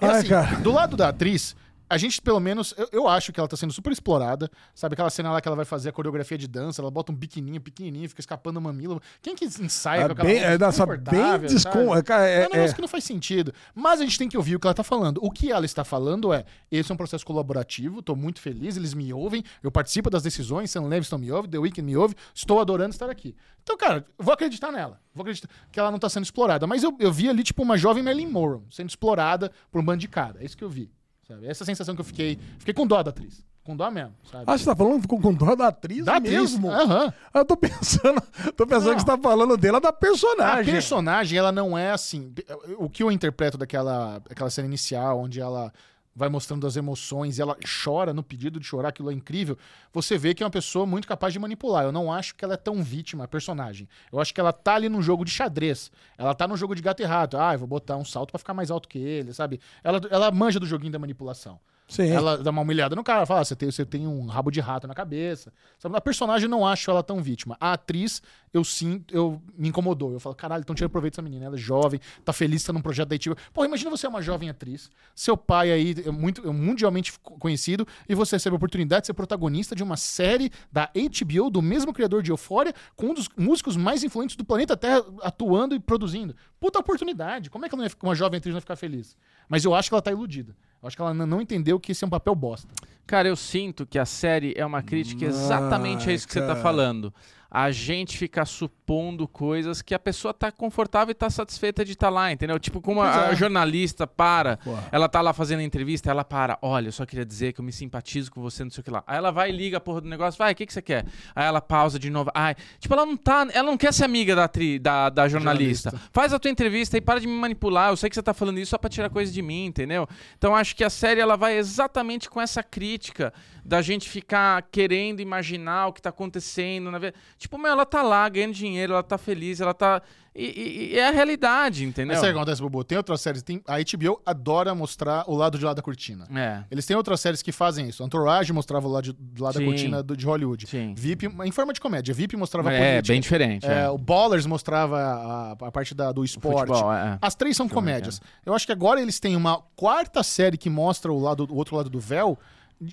Ai, assim, cara. do lado da atriz, a gente, pelo menos, eu, eu acho que ela tá sendo super explorada. Sabe aquela cena lá que ela vai fazer a coreografia de dança, ela bota um biquininho pequenininho, fica escapando o mamilo. Quem que ensaia É com aquela bem- é, nossa, bem descon- é, cara, é- é um negócio é. que não faz sentido. Mas a gente tem que ouvir o que ela tá falando. O que ela está falando é: esse é um processo colaborativo, tô muito feliz, eles me ouvem, eu participo das decisões, Sam Levinson me ouve, The Weeknd me ouve, estou adorando estar aqui. Então, cara, vou acreditar nela. Vou acreditar que ela não tá sendo explorada. Mas eu, eu vi ali, tipo, uma jovem Marilyn Monroe sendo explorada por um bando de cara. É isso que eu vi. Sabe? Essa é a sensação que eu fiquei. Fiquei com dó da atriz. Com dó mesmo, sabe? Ah, você tá falando com, com dó da atriz da mesmo? Aham. Ah, Eu tô pensando, (laughs) tô pensando Não. que você tá falando dela da A personagem. personagem, ela não é assim. O que eu interpreto daquela aquela cena inicial, onde ela vai mostrando as emoções ela chora no pedido de chorar, aquilo é incrível. Você vê que é uma pessoa muito capaz de manipular. Eu não acho que ela é tão vítima, personagem. Eu acho que ela tá ali num jogo de xadrez. Ela tá num jogo de gato e rato. Ah, eu vou botar um salto pra ficar mais alto que ele, sabe? Ela, ela manja do joguinho da manipulação. Sim. Ela dá uma humilhada no cara, fala, ah, você tem, você tem um rabo de rato na cabeça. Sabe? A personagem eu não acho ela tão vítima. A atriz, eu sinto, eu me incomodou. Eu falo, caralho, estão tirando proveito dessa menina. Ela é jovem, tá feliz, tá num projeto da HBO. Pô, imagina você é uma jovem atriz, seu pai aí é muito é mundialmente co- conhecido, e você recebe a oportunidade de ser protagonista de uma série da HBO, do mesmo criador de Euphoria, com um dos músicos mais influentes do planeta Terra atuando e produzindo. Puta oportunidade. Como é que uma jovem atriz não ia ficar feliz? Mas eu acho que ela tá iludida. Eu acho que ela não entendeu que esse é um papel bosta. Cara, eu sinto que a série é uma crítica exatamente a isso que você tá cara. falando. A gente fica supondo coisas que a pessoa tá confortável e tá satisfeita de estar lá, entendeu? Tipo, como a, Pois é. a jornalista para, ela tá lá fazendo a entrevista, ela para, olha, eu só queria dizer que eu me simpatizo com você, não sei o que lá. Aí ela vai e liga a porra do negócio, vai, o que, que você quer? Aí ela pausa de novo, ai, tipo, ela não tá, ela não quer ser amiga da, tri, da, da jornalista. Jornalista. Faz a tua entrevista e para de me manipular, eu sei que você tá falando isso só pra tirar coisa de mim, entendeu? Então acho que a série, ela vai exatamente com essa crítica da gente ficar querendo imaginar o que tá acontecendo. Na ve... Tipo, meu, ela tá lá ganhando dinheiro, ela tá feliz, ela tá. E, e- e é a realidade, entendeu? Mas sabe o que acontece, Bobo? Tem outras séries. Tem, a HBO adora mostrar o lado de lá da cortina. É. Eles têm outras séries que fazem isso. Entourage mostrava o lado de, do lado da cortina do- de Hollywood. Sim. VIP, em forma de comédia. VIP mostrava É, política. bem diferente. É, é. O Ballers mostrava a, a parte da- do esporte. futebol, é. As três são comédias. Eu acho que agora eles têm uma quarta série que mostra o, lado, o outro lado do véu,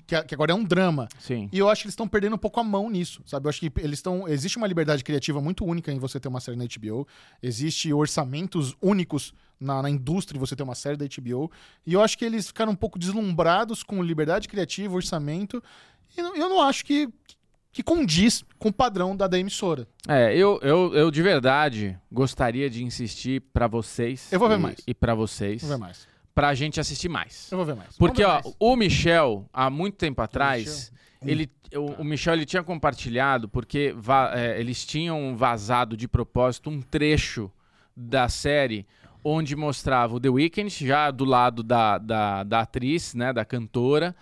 que, que agora é um drama. Sim. E eu acho que eles estão perdendo um pouco a mão nisso, sabe? Eu acho que eles estão. Existe uma liberdade criativa muito única em você ter uma série na HBO. Existe orçamentos únicos na, na indústria você ter uma série da HBO. E eu acho que eles ficaram um pouco deslumbrados com liberdade criativa, orçamento. E não- eu não acho que, que condiz com o padrão da, da emissora. É, eu, eu, eu de verdade gostaria de insistir pra vocês. Eu vou ver e, mais. E pra vocês. Vou ver mais. Pra gente assistir mais. Eu vou ver mais. Porque, Vamos ó, ver mais. o Michel, há muito tempo atrás, ele, o, o Michel ele tinha compartilhado, porque va- é, eles tinham vazado de propósito um trecho da série onde mostrava o The Weeknd, já do lado da, da, da atriz, né, da cantora,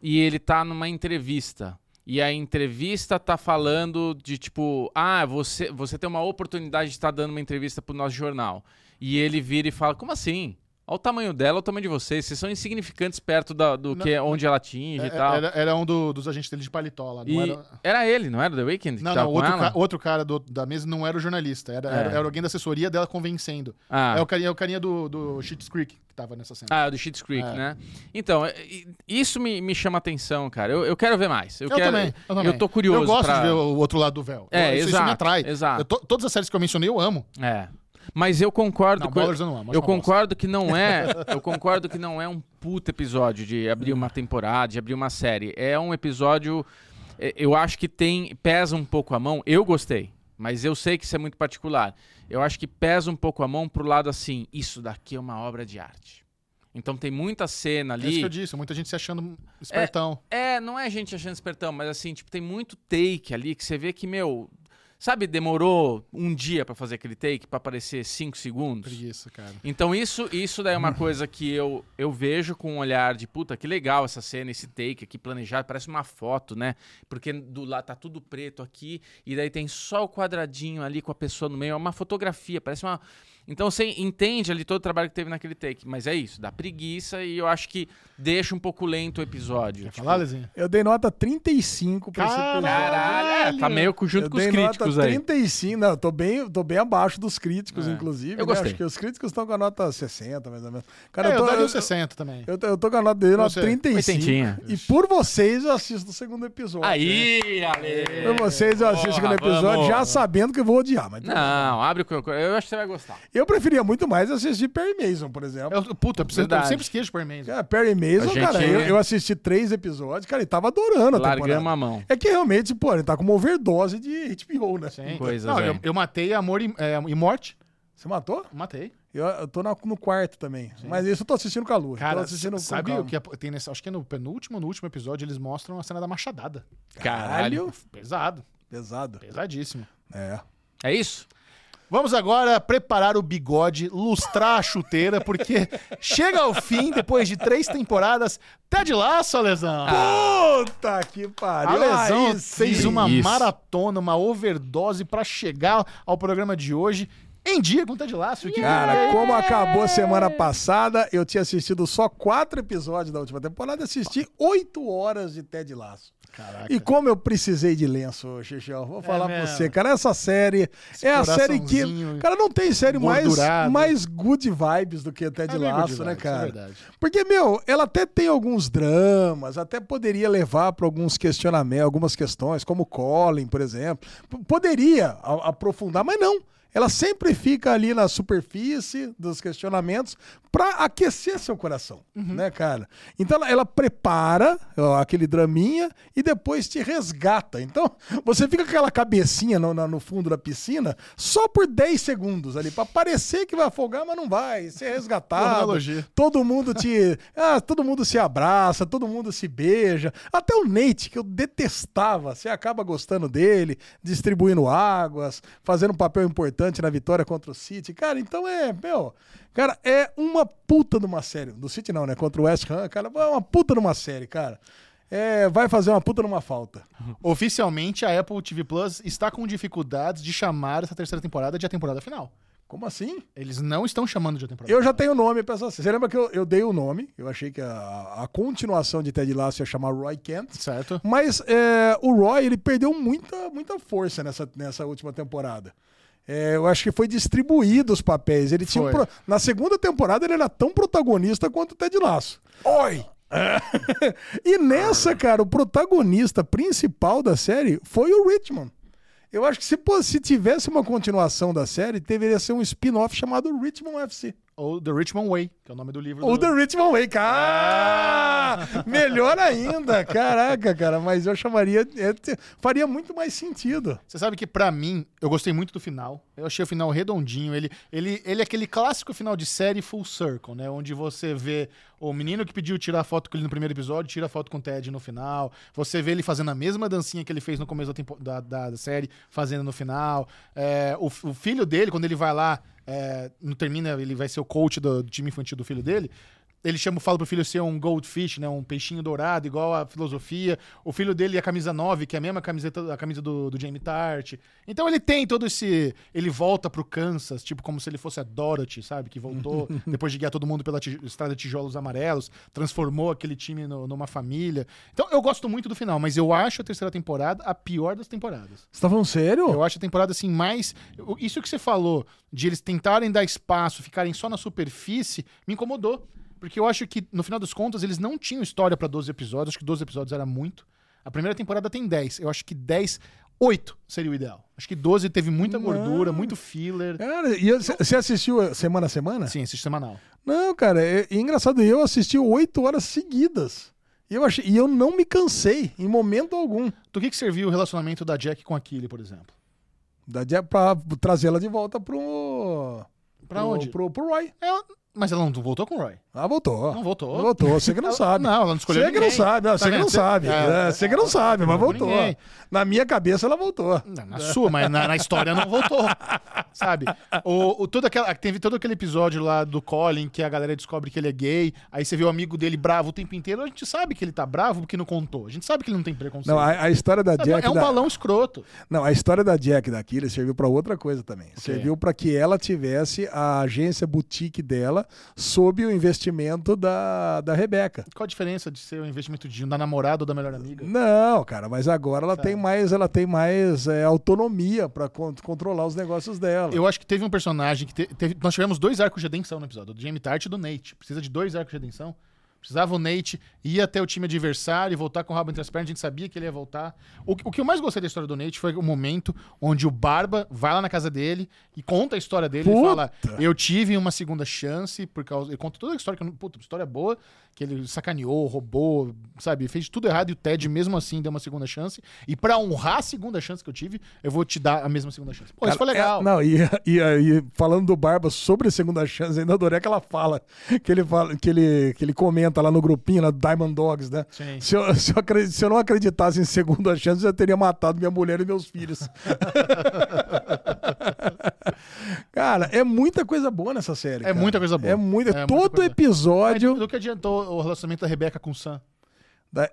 e ele tá numa entrevista. E a entrevista tá falando de tipo, ah, você, você tem uma oportunidade de estar dando uma entrevista pro nosso jornal. E ele vira e fala, como assim? Olha o tamanho dela, olha o tamanho de vocês. Vocês são insignificantes perto da- do que onde ela atinge e É- tal. Era, era um do- dos agentes dele de paletó lá. Não era... era ele, não era o The Weeknd? Não, não, outro, ca- outro cara do- da mesa não era o jornalista, era, É. era, alguém da assessoria dela convencendo. Ah. É o carinha, é o carinha do, do Schitt's Creek que tava nessa cena. Ah, do Schitt's Creek, É. né? Então, é, isso me, me chama atenção, cara. Eu, eu quero ver mais. Eu, Eu, quero, também, eu também. tô curioso Eu gosto pra- de ver o outro lado do véu. É, Eu- isso, isso exato, me atrai. exato. Eu to- todas as séries que eu mencionei eu amo. É. Mas eu concordo Não, com Ballers eu não acho eu concordo que não é, (laughs) eu concordo que não é um puta episódio de abrir uma temporada, de abrir uma série. É um episódio é, eu acho que tem pesa um pouco a mão. Eu gostei, mas eu sei que isso é muito particular. Eu acho que pesa um pouco a mão pro lado assim, isso daqui é uma obra de arte. Então tem muita cena É isso ali. que eu disse, muita gente se achando espertão. É, não é gente achando espertão, mas assim, tipo, tem muito take ali que você vê que, meu, sabe, demorou um dia pra fazer aquele take pra aparecer cinco segundos. Preguiça, cara. Então isso, isso daí é uma (laughs) coisa que eu, eu vejo com um olhar de puta, que legal essa cena, esse take aqui planejado, parece uma foto, né? Porque do lado tá tudo preto aqui e daí tem só o quadradinho ali com a pessoa no meio, é uma fotografia, parece uma então você entende ali todo o trabalho que teve naquele take, mas é isso, dá preguiça e eu acho que deixa um pouco lento o episódio. Quer Tipo, falar, Lezinho? Eu dei nota 35 pra esse episódio. Caralho, é, tá meio com- junto eu com os dei críticos nota aí. 35, não, eu tô bem, tô bem abaixo dos críticos, É. inclusive. Eu né? gostei. Acho que os críticos estão com a nota 60, mais ou menos. Cara, É, eu eu tô, daria eu, um 60 também. eu, tô- eu tô com a nota dele, nota Você? 35. Oitentinha. E por vocês eu assisto o segundo episódio. Aí, Ale! Por vocês eu assisto o segundo Porra, episódio vamos. já sabendo que eu vou odiar. Mas Não, abre o que eu acho que você vai gostar. Eu preferia muito mais assistir Perry Mason, por exemplo. Eu, puta, eu, preciso, eu sempre esqueço de Perry Mason. Cara, Perry Mason, gente- cara, eu, eu assisti três episódios, cara, e tava adorando a Largamos temporada. a mão. É que realmente, pô, ele tá com uma overdose de HBO, né? Sim. Coisas Não, aí. eu, eu matei Amor e, é, e Morte. Você matou? Matei. Eu, eu tô na- no quarto também. Mas isso eu tô assistindo com a Lu. tô Cara, assistindo sabe o que é- tem nesse. Acho que é no penúltimo, no último episódio, eles mostram a cena da machadada. Caralho. Pesado. Pesado. Pesadíssimo. É. É isso? Vamos agora preparar o bigode, lustrar a chuteira, porque chega ao fim, depois de três temporadas, Ted Laço, Alesão. Puta que A pariu. Lesão Aí fez sim. uma Isso. maratona, uma overdose pra chegar ao programa de hoje em dia com Ted Laço. Que Cara, como acabou semana passada, eu tinha assistido só quatro episódios da última temporada, assisti oito horas de Ted Laço. Caraca. E como eu precisei de lenço, Xixão, vou falar pra mesmo. você, cara, essa série é a série que. Cara, não tem série mais, mais good vibes do que Ted É bem good Laço, né, vibes, cara? é verdade. Porque, meu, ela até tem alguns dramas, até poderia levar para alguns questionamentos, algumas questões, como Colin, por exemplo. Poderia aprofundar, mas não. Ela sempre fica ali na superfície dos questionamentos para aquecer seu coração, Uhum. né, cara? Então ela, ela prepara ó, aquele draminha e depois te resgata. Então você fica com aquela cabecinha no, no fundo da piscina só por 10 segundos ali, para parecer que vai afogar, mas não vai. Ser resgatado. Todo mundo te. Ah, todo mundo se abraça, todo mundo se beija. Até o Nate, que eu detestava, você acaba gostando dele, distribuindo águas, fazendo um papel importante na vitória contra o City. Cara, então é, meu. Cara, é uma puta de uma série. Do City não, né? Contra o West Ham, cara, é uma puta de uma série, cara. É, vai fazer uma puta numa falta. (laughs) Oficialmente, a Apple TV Plus está com dificuldades de chamar essa terceira temporada de a temporada final. Como assim? Eles não estão chamando de a temporada Eu já tenho nome pra essa. Você lembra que eu, eu dei o nome? Eu achei que a, a continuação de Ted Lasso ia chamar Roy Kent. Certo? Mas é, o Roy, ele perdeu muita, muita força nessa, nessa última temporada. É, eu acho que foi distribuído os papéis. Ele tinha um pro- Na segunda temporada, ele era tão protagonista quanto o Ted Lasso. Oi! (laughs) e nessa, cara, o protagonista principal da série foi o Richmond. Eu acho que se, se tivesse uma continuação da série, deveria ser um spin-off chamado Richmond FC. Ou The Richmond Way, que é o nome do livro. Ou do... The Richmond Way, cara! Melhor ainda, caraca, cara. Mas eu chamaria. é, faria muito mais sentido. Você sabe que pra mim, eu gostei muito do final. Eu achei o final redondinho. Ele, ele, ele é aquele clássico final de série full circle, né? Onde você vê o menino que pediu tirar foto com ele no primeiro episódio, tira foto com o Ted no final. Você vê ele fazendo a mesma dancinha que ele fez no começo da, tempo- da, da- da série, fazendo no final. É, o, o filho dele, quando ele vai lá, é, não termina, ele vai ser o coach do, do time infantil do filho dele. Ele chama, fala pro filho ser um goldfish, né? Um peixinho dourado, igual a filosofia. O filho dele é a camisa 9, que é a mesma camiseta, a camisa do, do Jamie Tart. Então ele tem todo esse. Ele volta pro Kansas, tipo, como se ele fosse a Dorothy, sabe? Que voltou (laughs) depois de guiar todo mundo pela estrada de tijolos amarelos, transformou aquele time no- numa família. Então eu gosto muito do final, mas eu acho a terceira temporada a pior das temporadas. Você tá falando sério? Eu acho a temporada assim mais. Isso que você falou, de eles tentarem dar espaço, ficarem só na superfície, me incomodou. Porque eu acho que, no final das contas, eles não tinham história pra 12 episódios. Acho que 12 episódios era muito. A primeira temporada tem 10. Eu acho que 10, 8 seria o ideal. Acho que 12 teve muita gordura, muito filler. Cara, e você assistiu semana a semana? Sim, assiste semanal. Não, cara, é, é engraçado. Eu assisti oito horas seguidas. E eu, achei, e eu não me cansei em momento algum. Do que, que serviu o relacionamento da Jack com a Killy, por exemplo? Da, de- pra trazê-la de volta pro. Pra pro- onde? Pro, pro Roy. Ela- Mas ela não voltou com o Roy. Ah, voltou. Não voltou. Voltou, você que não sabe. Não, ela não escolheu Você que não sabe, não, Tá você que não sabe. é, É, Você que não sabe, mas não voltou. ninguém. Na minha cabeça ela voltou. Na, na sua, mas na, na história não voltou. (laughs) Sabe? O, o, todo aquela, teve todo aquele episódio lá do Colin que a galera descobre que ele é gay. Aí você vê o amigo dele bravo o tempo inteiro. A gente sabe que ele tá bravo porque não contou. A gente sabe que ele não tem preconceito. Não, a, a história da Sabe? Jack. é um da- balão escroto. Não, a história da Jack da Killer serviu pra outra coisa também. Serviu pra que ela tivesse a agência boutique dela sob o investimento da, da Rebeca. Qual a diferença de ser o investimento de, da namorada ou da melhor amiga? Não, cara, mas agora ela Sabe. tem mais, ela tem mais é, autonomia pra con- controlar os negócios dela. Eu acho que teve um personagem que te- teve. Nós tivemos dois arcos de redenção no episódio, do Jamie Tart e do Nate. Precisa de dois arcos de redenção. Precisava o Nate ir até o time adversário e voltar com o rabo entre as pernas. A gente sabia que ele ia voltar. O, o que eu mais gostei da história do Nate foi o momento onde o Barba vai lá na casa dele e conta a história dele. Ele Puta! fala: Eu tive uma segunda chance por causa. Ele conta toda a história, que puta, história boa, que ele sacaneou, roubou, sabe? Fez tudo errado e o Ted, mesmo assim, deu uma segunda chance. E pra honrar a segunda chance que eu tive, eu vou te dar a mesma segunda chance. Pô, isso foi Cara, legal. é- não, e, (laughs) e, e falando do Barba sobre a segunda chance, ainda adorei aquela fala que ele, fala, que ele, que ele comenta lá no grupinho, lá do Diamond Dogs, né? Se eu, (laughs) se, eu se eu não acreditasse em segunda chance, eu já teria matado minha mulher e meus filhos. (laughs) Cara, é muita coisa boa nessa série. É cara. muita coisa boa. É muita. É muita todo coisa. episódio. Do que adiantou o relacionamento da Rebeca com o Sam?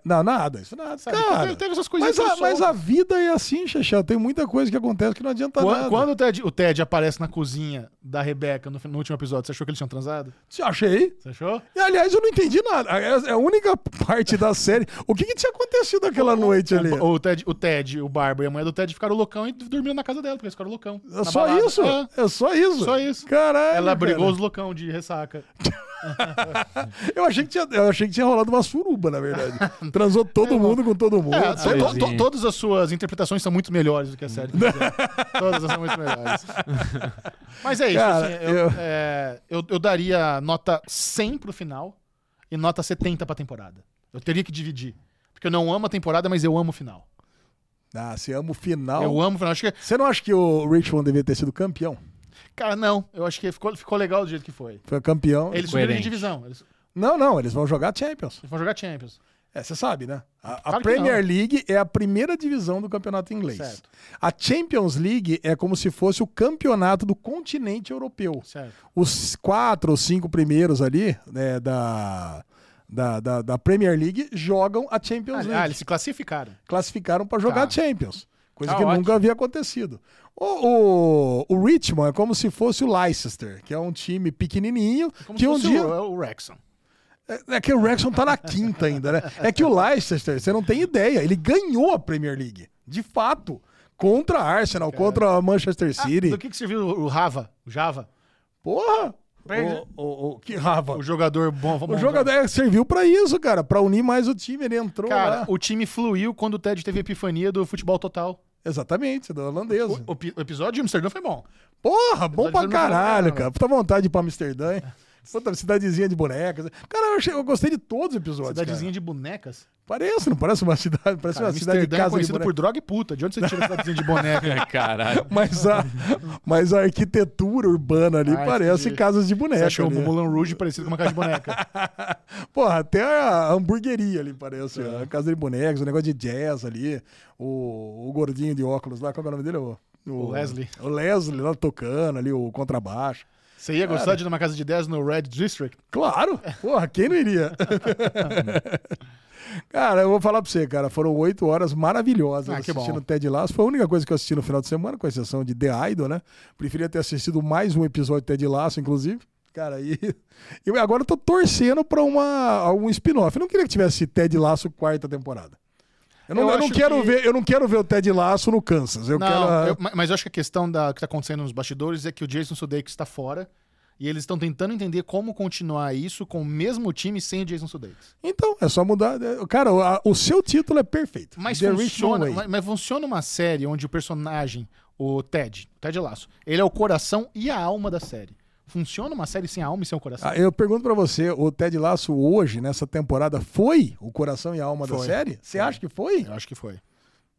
Não, nada, isso nada. Sabe? Cara, Teve- teve essas coisinhas mas, a, mas a vida é assim, Xexé. Tem muita coisa que acontece que não adianta Quando, nada. quando o, Ted, o Ted aparece na cozinha da Rebeca no, no último episódio, você achou que eles tinham transado? Você achei. Você achou? E, aliás, eu não entendi nada. É é a única parte da série. O que, que tinha acontecido aquela noite ali? O, Ted, o Ted, o Barba e a mulher do Ted ficaram loucão e dormiram na casa dela, porque eles ficaram loucão. É só balada. isso? É, É só isso? Só isso. Caralho. ela brigou cara. os loucão de ressaca. (laughs) Eu achei, que tinha, eu achei que tinha rolado uma suruba, na verdade. (laughs) (laughs) Transou todo mundo com todo mundo. É, to- to- todas as suas interpretações são muito melhores do que a série. (laughs) todas são muito melhores. (laughs) Mas é isso. Cara, assim, eu, eu- é, eu- eu daria nota 100 pro final e nota 70 pra temporada. Eu teria que dividir. Porque eu não amo a temporada, mas eu amo o final. Ah, você ama o final. Eu amo o final. Acho que, Você não acha que o Richmond devia ter sido campeão? cara, não. Eu acho que ficou, ficou legal do jeito que foi. Foi campeão. Eles subiram de divisão. Eles, Não, não, eles vão jogar Champions. eles vão jogar Champions. É, você sabe, né? A, a Claro Premier. League é a primeira divisão do campeonato inglês. Certo. A Champions League é como se fosse o campeonato do continente europeu. Certo. Os quatro ou cinco primeiros ali, né, da, da, da, da Premier League, jogam a Champions Ah, League. ah, eles se classificaram. Classificaram para jogar Tá. Champions. Coisa Tá que ótimo. nunca havia acontecido. O, o, o Richmond é como se fosse o Leicester, que é um time pequenininho, Como que se um fosse dia... o, o Wrexham. É, é que o Wrexham tá na quinta ainda, né? É que o Leicester, você não tem ideia, ele ganhou a Premier League, de fato, contra a Arsenal, contra a Manchester Ah, City. do que, que serviu o Rava? O Java? Porra! O, o, o- que rava. O jogador bom. O jogador é, serviu pra isso, cara, pra unir mais o time, ele entrou Cara, lá. o time fluiu quando o Ted teve a epifania do futebol total. Exatamente, do holandês. O, o pi- o episódio de Amsterdã foi bom. Porra, bom pra caralho, cara. Puta vontade de ir pra Amsterdã, hein? Puta cidadezinha de bonecas. Cara, eu, achei- eu gostei de todos os episódios. Cidadezinha cara. de bonecas. Parece, não parece uma cidade, parece Cara, uma cidade de é casa de conhecido por droga e puta. De onde você tira cidadezinha de boneca? (laughs) Caralho. Mas a, mas a arquitetura urbana ali Ah, parece entendi. casas de Você boneca. achou o ali. Moulin Rouge parecido com uma casa de boneca. (laughs) Porra, até a hamburgueria ali parece. É. A casa de bonecas, o negócio de jazz ali. O, o gordinho de óculos lá, qual é o nome dele? O, O Leslie. O Leslie lá tocando ali, o contrabaixo. Você ia gostar de ir numa casa de 10 no Red District? Claro! (laughs) Porra, quem não iria? cara, eu vou falar pra você, cara, foram oito horas maravilhosas Ah, assistindo bom. Ted Lasso. Foi a única coisa que eu assisti no final de semana, com exceção de The Idol, né? Preferia ter assistido mais um episódio de Ted Lasso, inclusive. Cara, e (laughs) eu agora eu tô torcendo pra uma, um spin-off. Eu não queria que tivesse Ted Lasso quarta temporada. Eu não, Eu eu não quero que- ver, eu não quero ver o Ted Lasso no Kansas. Eu não, quero. eu- ma- mas eu acho que a questão da, que tá acontecendo nos bastidores é que o Jason Sudeikis está fora e eles estão tentando entender como continuar isso com o mesmo time sem o Jason Sudeikis. Então, é só mudar. é, Cara, o, a- o seu título é perfeito. Mas The funciona, mas, mas funciona uma série onde o personagem, o Ted, o Ted Lasso, ele é o coração e a alma da série. Funciona uma série sem a alma e sem o coração? Ah, eu pergunto pra você, o Ted Lasso hoje, nessa temporada, foi o coração e a alma da Foi. série? Você acha que foi? Eu acho que foi.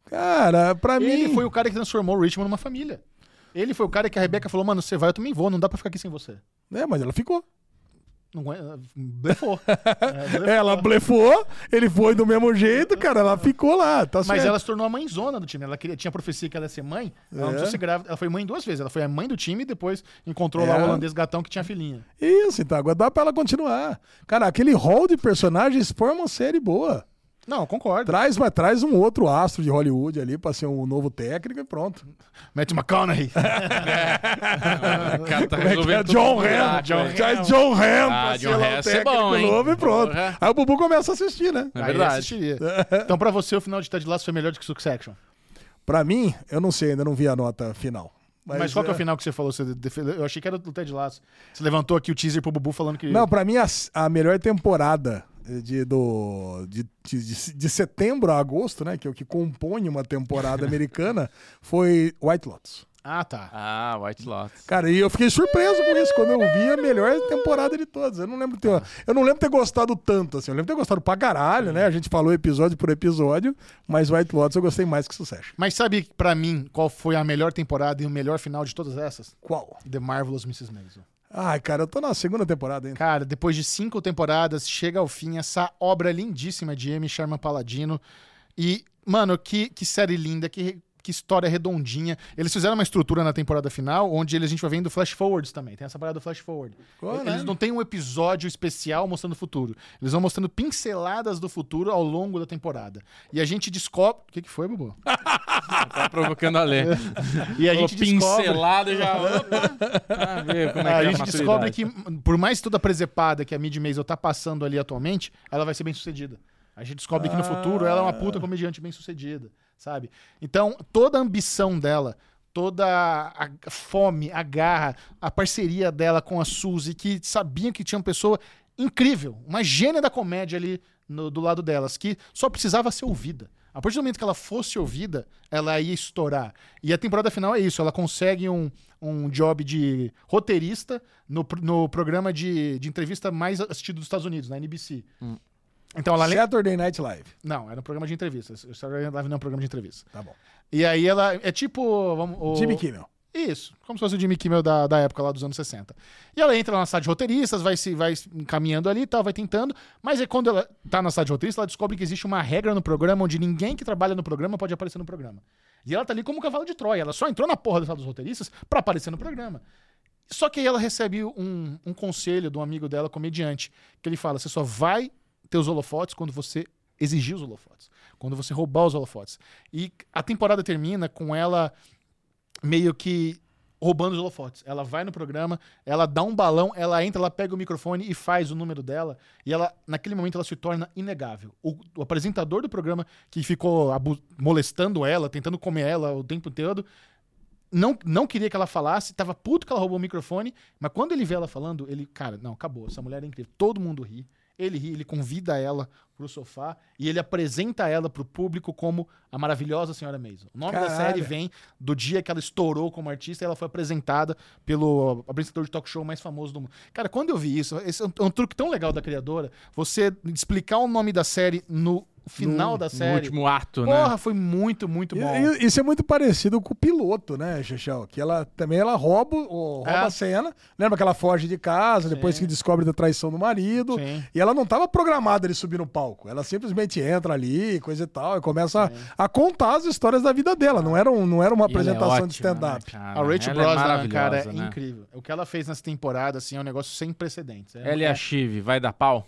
Cara, pra Ele mim. foi o cara que transformou o Richmond numa família. Ele foi o cara que a Rebeca falou, mano, você vai, eu também vou, não dá pra ficar aqui sem você. É, mas ela ficou. Não aguenta- blefou. (laughs) É, blefou. Ela blefou, ele foi do mesmo jeito, cara, ela ficou lá, tá Mas certo. ela se tornou a mãezona do time. Ela queria, tinha a profecia que ela ia ser mãe. Ela não É. precisou ser grávida. Ela foi mãe duas vezes. Ela foi a mãe do time e depois encontrou É. lá o holandês gatão que tinha filhinha. Isso, então, agora dá pra ela continuar. Cara, aquele hall de personagens forma uma série boa. Não, concordo. Traz, mas traz um outro astro de Hollywood ali pra ser um novo técnico e pronto. Matt McConaughey. (laughs) O cara tá Como é é? resolvendo tudo John Hamm. John? Traz John Hamm Ah, pra John ser lá o técnico bom, hein? novo e pronto. Porra. Aí o Bubu começa a assistir, né? É verdade. (laughs) Então, pra você, o final de Ted Lasso foi melhor do que Succession. Pra mim, eu não sei, ainda não vi a nota final. Mas, qual que é o final que você falou? Você defendeu- Eu achei que era do Ted Lasso. Você levantou aqui o teaser pro Bubu falando que... Não, pra mim, a, a melhor temporada de, do, de, de, de- de setembro a agosto, né? Que é o que compõe uma temporada (laughs) americana, foi White Lotus. Ah, tá. Ah, White Lotus. Cara, e eu fiquei surpreso com isso, quando eu vi a melhor temporada de todas. Eu não lembro ter, eu não lembro ter gostado tanto, assim. Eu lembro ter gostado pra caralho, né? A gente falou episódio por episódio, mas White Lotus eu gostei mais que Succession. Mas sabe, pra mim, qual foi a melhor temporada e o melhor final de todas essas? Qual? The Marvelous Mrs. Maisel. Ai, cara, eu tô na segunda temporada ainda. Cara, depois de cinco temporadas, chega ao fim essa obra lindíssima de Amy Sherman Paladino. E, mano, que, que série linda, que, que história redondinha. Eles fizeram uma estrutura na temporada final, onde eles, a gente vai vendo flash forwards também. Tem essa parada do flash forward. Pô, eles né? não têm um episódio especial mostrando o futuro. Eles vão mostrando pinceladas do futuro ao longo da temporada. E a gente descobre. O que, que foi, Bubu? (laughs) Tá provocando a ler. (laughs) E a gente descobre. pincelada já. (laughs) Pra ver como é que a é gente maturidade. descobre que, por mais toda presepada que a Mid Maisel tá passando ali atualmente, ela vai ser bem sucedida. A gente descobre que no futuro ela é uma puta comediante bem sucedida, sabe? Então, toda a ambição dela, toda a fome, a garra, a parceria dela com a Suzy, que sabiam que tinha uma pessoa incrível, uma gênia da comédia ali no- do lado delas, que só precisava ser ouvida. A partir do momento que ela fosse ouvida, ela ia estourar. E a temporada final é isso, ela consegue um, um job de roteirista no, no programa de, de entrevista mais assistido dos Estados Unidos, na NBC. Então ela... Saturday Night Live. Não, era um programa de entrevistas. O Saturday Night Live não é um programa de entrevista. Tá bom. E aí ela... É tipo... Vamos, o- Jimmy Kimmel. isso, como se fosse o Jimmy Kimmel da, da época lá dos anos 60. E ela entra na sala de roteiristas, vai se vai encaminhando ali e tal, vai tentando, mas é quando ela tá na sala de roteiristas, ela descobre que existe uma regra no programa onde ninguém que trabalha no programa pode aparecer no programa. E ela tá ali como um cavalo de Troia, ela só entrou na porra da sala dos roteiristas pra aparecer no programa. Só que aí ela recebe um, um conselho de um amigo dela, comediante, que ele fala: você só vai ter os holofotes quando você exigir os holofotes, quando você roubar os holofotes. E a temporada termina com ela meio que roubando os holofotes. Ela vai no programa, ela dá um balão, ela entra, ela pega o microfone e faz o número dela. E ela, naquele momento, ela se torna inegável. O, o apresentador do programa, que ficou molestando ela, tentando comer ela o tempo todo, não, não queria que ela falasse, tava puto que ela roubou o microfone, mas quando ele vê ela falando, ele, cara, não, acabou, essa mulher é incrível. Todo mundo ri. Ele ri, ele convida ela pro sofá e ele apresenta ela pro público como a maravilhosa senhora Maisel. O nome da Caralho. série vem do dia que ela estourou como artista e ela foi apresentada pelo apresentador de talk show mais famoso do mundo. Cara, quando eu vi isso, esse é um, é um truque tão legal da criadora, você explicar o nome da série no o final No- da No série. último ato, Porra, né? foi muito, muito bom. e- Isso é muito parecido com o piloto, né, Xexel? Que ela também ela rouba, o- rouba É. a cena. Lembra que ela foge de casa, depois Sim. que descobre da traição do marido. Sim. E ela não estava programada de subir no palco. Ela simplesmente entra ali, coisa e tal, e começa a, a contar as histórias da vida dela. Não era, um- não era uma E é apresentação de ótima, stand-up. né, cara? A Rachel Ela é cara, é né? incrível. O que ela fez nessa temporada, assim, é um negócio sem precedentes. É- Ela e é- a Chive, vai dar pau?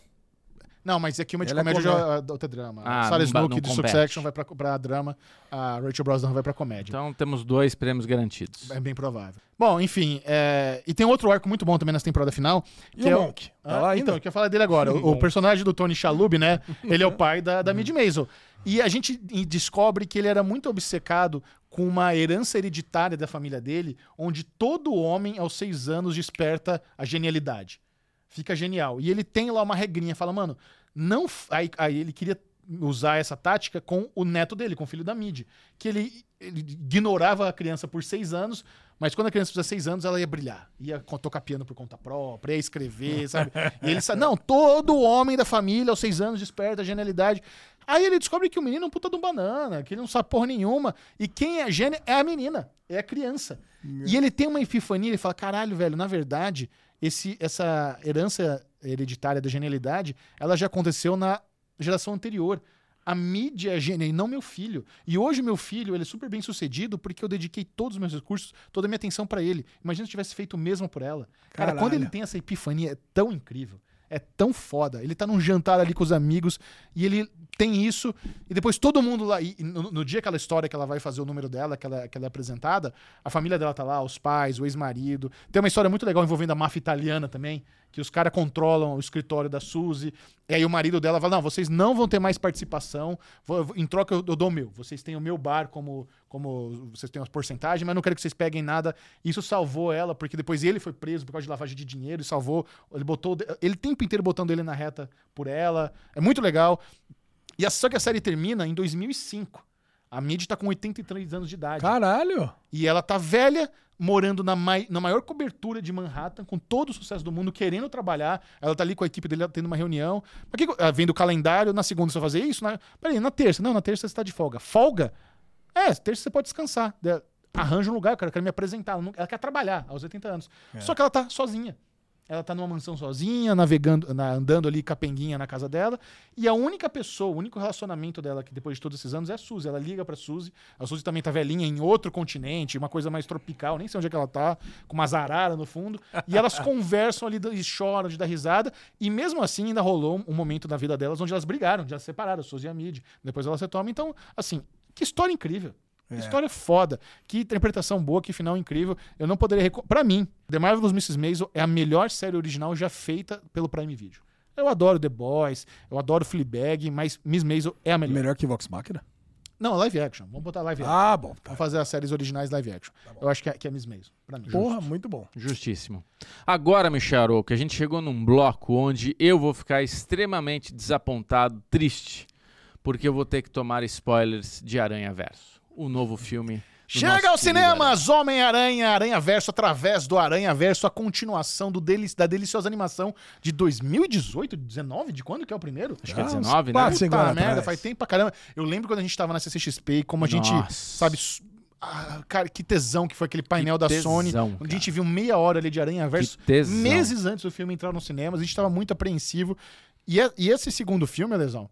Não, mas aqui uma de Ela é comédia comédia. já é outra drama. Ah, a Sarah não ba- Snook não de compete. Succession vai pra, pra drama, a Rachel Brosnan vai pra comédia. Então temos dois prêmios garantidos. É bem provável. Bom, enfim, é, e tem outro arco muito bom também nessa temporada final. E que o é Monk? Tá Ah, lá ainda? Então, eu queria falar dele agora. O, o (laughs) personagem do Tony Shalhoub, né? (laughs) Ele é o pai da, da Mid Maisel. E a gente descobre que ele era muito obcecado com uma herança hereditária da família dele, onde todo homem, aos seis anos, desperta a genialidade. Fica genial. E ele tem lá uma regrinha, fala, mano, não. Aí, aí ele queria usar essa tática com o neto dele, com o filho da Mid. Que ele, ele ignorava a criança por seis anos, mas quando a criança fizia seis anos, ela ia brilhar. Ia tocar piano por conta própria, ia escrever, sabe? (laughs) E ele sabe, não, todo homem da família aos seis anos desperta a genialidade. Aí ele descobre que o menino é um puta de um banana, que ele não sabe porra nenhuma. E quem é gênio é a menina, é a criança. E ele tem uma epifania, ele fala, caralho, velho, na verdade, esse, essa herança hereditária da genialidade, ela já aconteceu na geração anterior. A mídia é gênia e não meu filho. E hoje meu filho, ele é super bem sucedido porque eu dediquei todos os meus recursos, toda a minha atenção pra ele. Imagina se eu tivesse feito o mesmo por ela. Cara, Caralho. quando ele tem essa epifania, é tão incrível. É tão foda. Ele tá num jantar ali com os amigos e ele tem isso. E depois todo mundo lá. E no, no dia aquela história que ela vai fazer o número dela, que ela, que ela é apresentada, a família dela tá lá, os pais, o ex-marido. Tem uma história muito legal envolvendo a máfia italiana também, que os caras controlam o escritório da Suzy. E aí o marido dela fala: Não, vocês não vão ter mais participação. Em troca eu, eu dou o meu. Vocês têm o meu bar como. como vocês têm uma porcentagem, mas não quero que vocês peguem nada. Isso salvou ela, porque depois ele foi preso por causa de lavagem de dinheiro e salvou. Ele botou. Ele o tempo inteiro botando ele na reta por ela. É muito legal. E só que a série termina em 2005. A Mid tá com 83 anos de idade. Caralho! E ela tá velha, morando na, mai- na maior cobertura de Manhattan, com todo o sucesso do mundo, querendo trabalhar. Ela tá ali com a equipe dele tendo uma reunião. Que, ah, vendo o calendário, na segunda você vai fazer isso? Na, peraí, na terça. Não, na terça você tá de folga. Folga? É, terça você pode descansar. De- Arranja um lugar, cara, eu quero me apresentar. Ela, não- ela quer trabalhar aos 80 anos. Só que ela tá sozinha. Ela tá numa mansão sozinha, navegando, na- andando ali capenguinha na casa dela. E a única pessoa, o único relacionamento dela que depois de todos esses anos é a Suzy. Ela liga pra Suzy. A Suzy também tá velhinha em outro continente, uma coisa mais tropical, nem sei onde é que ela tá, com umas araras no fundo. E elas (laughs) conversam ali e choram de dar risada. E mesmo assim ainda rolou um momento da vida delas onde elas brigaram, já se separaram, a Suzy e a Mid. Depois ela se toma. Então, assim, que história incrível. Que História foda. Que interpretação boa, que final incrível. Eu não poderia. Pra mim, The Marvelous Mrs. Maisel é a melhor série original já feita pelo Prime Video. Eu adoro The Boys, eu adoro Fleabag, mas Miss Maisel é a melhor. Melhor que Vox Machina? Não, live action. Vamos botar live action. Ah, bom. Tá. Vamos fazer as séries originais live action. eu acho que é, que é Miss Maisel. Pra mim. Porra, muito bom. Justíssimo. Agora, Michel que a gente chegou num bloco onde eu vou ficar extremamente desapontado, triste, porque eu vou ter que tomar spoilers de Aranha Verso, o novo filme. Chega aos cinemas! Homem-Aranha, Aranha Verso, através do Aranha Verso, a continuação do deli- da deliciosa animação de 2018, 19? De quando que é o primeiro? Acho que é Ah, uns 19, né? quatro, cinco Puta merda, atrás. faz tempo pra caramba. Eu lembro quando a gente tava na CCXP e como a gente, Nossa. sabe, su- ah, cara, que tesão que foi aquele painel da tesão, Sony, cara. onde a gente viu meia hora ali de Aranha Verso, Que meses antes do filme entrar nos cinemas, a gente tava muito apreensivo. E, é- e esse segundo filme, Lesão,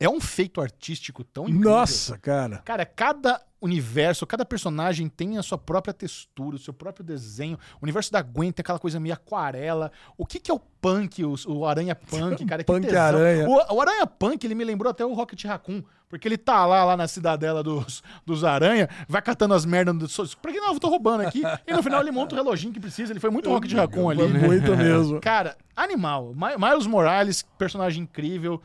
é um feito artístico tão incrível. Nossa, cara. Cara, cada universo, cada personagem tem a sua própria textura, o seu próprio desenho. O universo da Gwen tem aquela coisa meio aquarela. O que, que é o punk, o, o aranha (laughs) punk, cara? Que Punk tesão. aranha. O, o aranha punk, ele me lembrou até o Rocket Raccoon. Porque ele tá lá, lá na cidadela dos, dos aranha, vai catando as merdas. Do, pra que não, eu tô roubando aqui. (laughs) E no final ele monta o reloginho que precisa. Ele foi muito Rocket Raccoon ali. Foi muito mesmo. Cara, animal. Mi- Miles Morales, personagem incrível.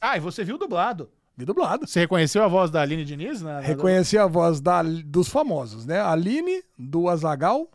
Ah, e você viu dublado. E dublado. Você reconheceu a voz da Aline Diniz? Na, na- Reconheci a voz da, dos famosos, né? A Aline, do Azagal,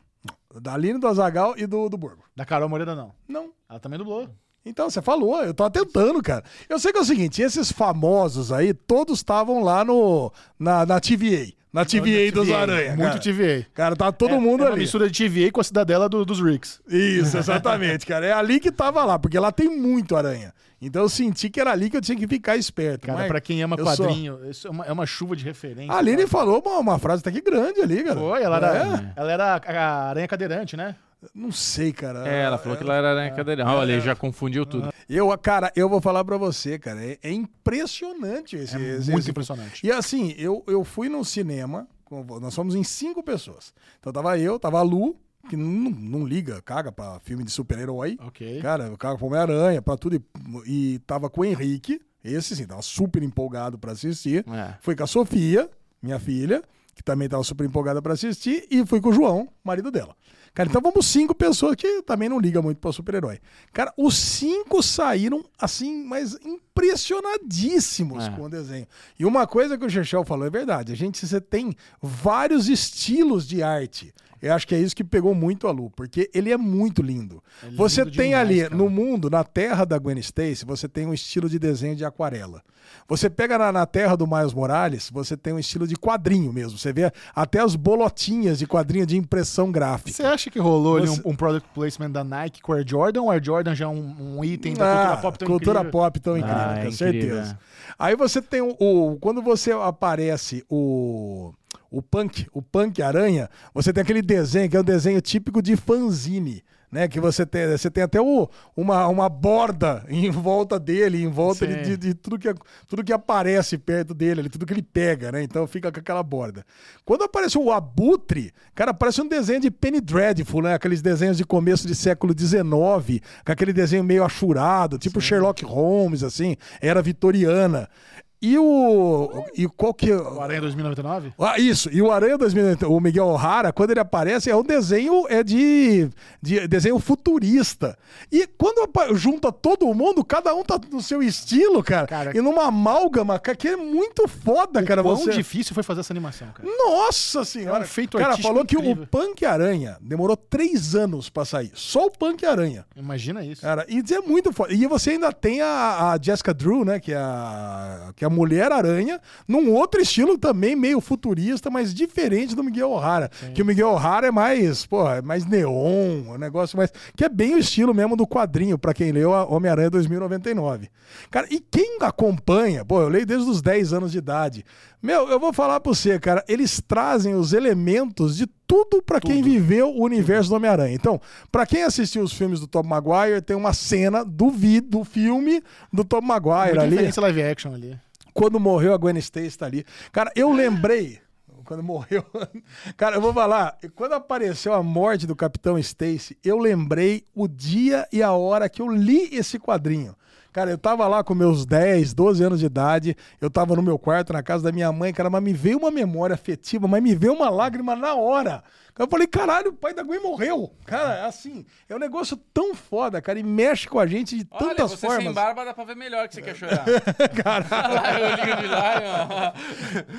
da Aline, do Azagal e do, do Burgo. Da Carol Moreira, não. Não. Ela também dublou. Então, você falou, eu tô tentando, cara. Eu sei que é o seguinte, esses famosos aí, todos estavam lá no, na, na TVA, Na TVA dos Aranha. Muito cara. TVA. Cara, tá todo É- mundo é ali. mistura de TVA com a cidadela do- dos Ricks. Isso, exatamente, cara. É ali que tava lá, porque lá tem muito aranha. Então eu senti que era ali que eu tinha que ficar esperto. Cara, mas pra quem ama quadrinho, isso é uma, é uma chuva de referência. A Aline cara. falou uma, uma frase até que grande ali, cara. Foi, ela era, É? ela era a aranha cadeirante, né? Não sei, cara. É, ela falou que ela era aranha cadeirão. Olha, ele já confundiu tudo. Eu, cara, eu vou falar pra você, cara. É, é impressionante esse, É esse- muito esse- impressionante. E assim, eu, eu fui no cinema, nós fomos em cinco pessoas. Então tava eu, tava a Lu, que não, não liga, caga pra filme de super-herói. Ok. Cara, eu cago pra Homem-Aranha, pra tudo. E, e tava com o Henrique, esse sim, tava super empolgado pra assistir. É. Fui com a Sofia, minha filha, que também tava super empolgada pra assistir. E fui com o João, marido dela. Cara, então vamos cinco pessoas que também não ligam muito pra super-herói. Cara, os cinco saíram assim, mas impressionadíssimos É. com o desenho. E uma coisa que o Chechel falou é verdade. A gente você tem vários estilos de arte. Eu acho que é isso que pegou muito a Lu, porque ele é muito lindo. você lindo tem demais, ali cara. no mundo, na terra da Gwen Stacy, você tem um estilo de desenho de aquarela. Você pega na, na terra do Miles Morales, você tem um estilo de quadrinho mesmo. Você vê até as bolotinhas de quadrinho de impressão gráfica. Você acha que rolou ali Você- um, um product placement da Nike com o Air Jordan ou o Air Jordan já é um, um item da Ah, cultura pop tão cultura incrível? pop tão incrível, Ah, com é incrível, certeza. Aí você tem o, o- Quando você aparece o. O punk, o punk aranha, você tem aquele desenho que é um desenho típico de fanzine. Né, que você tem, você tem até o, uma, uma borda (laughs) em volta dele, em volta de, Sim. de- de tudo, que, tudo que aparece perto dele, tudo que ele pega, né? Então fica com aquela borda. Quando aparece o Abutre, cara, parece um desenho de Penny Dreadful, né? Aqueles desenhos de começo de século XIX, com aquele desenho meio achurado, tipo Sherlock Holmes, assim, era vitoriana. E o. E qual que. O Aranha 2099? Ah, isso. E o Aranha 2000, o Miguel O'Hara, quando ele aparece, é um desenho é de, de desenho futurista. E quando junta todo mundo, cada um tá no seu estilo, cara. Cara, e numa amálgama, cara, que é muito foda, cara. Quão Você... difícil foi fazer essa animação, cara. Nossa senhora! É um feito cara, falou que incrível. o Punk Aranha demorou três anos pra sair. Só o Punk Aranha. Imagina isso. Cara, e é muito foda. E você ainda tem a, a Jessica Drew, né? Que é a, que é a Mulher Aranha, num outro estilo também meio futurista, mas diferente do Miguel O'Hara. Que o Miguel O'Hara é mais, pô, é mais neon, um negócio mais. Que é bem o estilo mesmo do quadrinho, pra quem leu a Homem-Aranha 2099. Cara, e quem acompanha, pô, eu leio desde os 10 anos de idade. Meu, eu vou falar pra você, cara, eles trazem os elementos de tudo pra quem viveu o universo do Homem-Aranha. Então, pra quem assistiu os filmes do Tom Maguire, tem uma cena do, vi, do filme do Tom Maguire Muita ali live action ali. Quando morreu a Gwen Stacy tá ali. Cara, eu lembrei quando morreu. (laughs) Cara, eu vou falar, quando apareceu a morte do Capitão Stacy, eu lembrei o dia e a hora que eu li esse quadrinho. Cara, eu tava lá com meus 10, 12 anos de idade, eu tava no meu quarto, na casa da minha mãe, cara, mas me veio uma memória afetiva, mas me veio uma lágrima na hora. Eu falei, caralho, o pai da Gwen morreu. Cara, assim, é um negócio tão foda, cara, e mexe com a gente de Olha, tantas você formas. sem barba dá pra ver melhor que você quer chorar. (laughs) Caralho. Lá.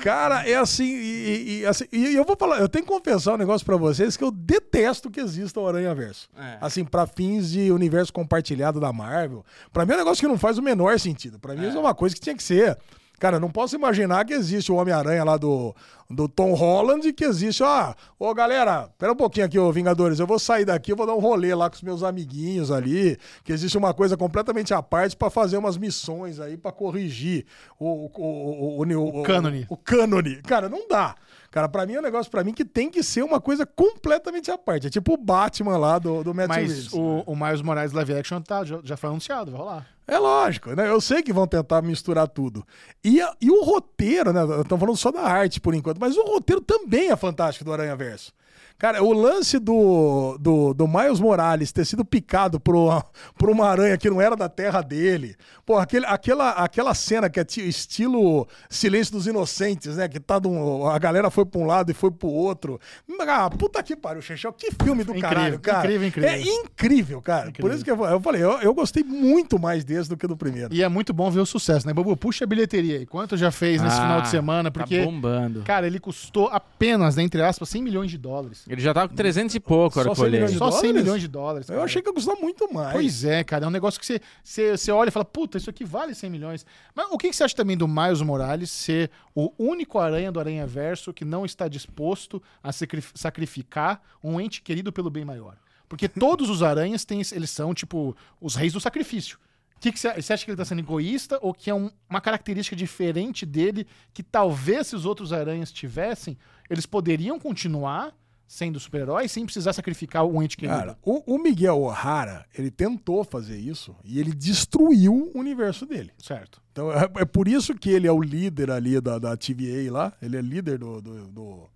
Cara, é assim e, e- assim, e eu vou falar, eu tenho que confessar um negócio pra vocês que eu detesto que exista o Aranha Verso. É. Assim, pra fins de universo compartilhado da Marvel. Pra mim é um negócio que não faz o menor sentido. Pra mim isso é uma coisa que tinha que ser. Cara, eu não posso imaginar que existe o Homem-Aranha lá do, do Tom Holland e que existe, ah, ô galera, pera um pouquinho aqui, ô Vingadores, eu vou sair daqui, eu vou dar um rolê lá com os meus amiguinhos ali, que existe uma coisa completamente à parte pra fazer umas missões aí pra corrigir o, o, o, o, o, o, cânone. o cânone. Cara, não dá. Cara, pra mim é um negócio pra mim que tem que ser uma coisa completamente à parte. É tipo o Batman lá do, do Matt Mas Reeves. o, o Miles Morales live action tá, já, já foi anunciado, vai rolar. É lógico, né? Eu sei que vão tentar misturar tudo. E, a- e o roteiro, né? Estamos falando só da arte por enquanto, mas o roteiro também é fantástico do Aranha Verso. Cara, o lance do, do, do Miles Morales ter sido picado por, uma- por uma aranha que não era da terra dele. Pô, aquele, aquela, aquela cena que é ti- estilo Silêncio dos Inocentes, né? Que tá um- a galera foi pra um lado e foi pro outro. Ah, puta que pariu, Chechel. Que filme do Incrível, caralho, cara. incrível, incrível. É incrível, cara. Por isso que eu, eu falei, eu, eu gostei muito mais desse do que do primeiro. E é muito bom ver o sucesso, né? Babu, puxa a bilheteria aí. Quanto já fez nesse Ah, final de semana? tá Porque, bombando. cara, ele custou apenas, né, entre aspas, 100 milhões de dólares. Ele já tava com 300 e pouco, Só que eu 100 olhei. milhões de Só 100 dólares? milhões de dólares. Eu cara. achei que ia custar muito mais. Pois é, cara. É um negócio que você, você, você olha e fala, puta, isso aqui vale 100 milhões. Mas o que, que você acha também do Miles Morales ser o único aranha do Aranha Verso que não está disposto a sacri- sacrificar um ente querido pelo bem maior? Porque (laughs) todos os aranhas têm, esse- eles são, tipo, os reis do sacrifício. Que que você acha que ele tá sendo egoísta ou que é um- uma característica diferente dele que talvez se os outros aranhas tivessem, eles poderiam continuar sendo super-heróis sem precisar sacrificar o ente querido? Cara, o, o Miguel O'Hara, ele tentou fazer isso e ele destruiu o universo dele. certo. Então é, é por isso que ele é o líder ali da, da TVA lá. Ele é líder do, do, do,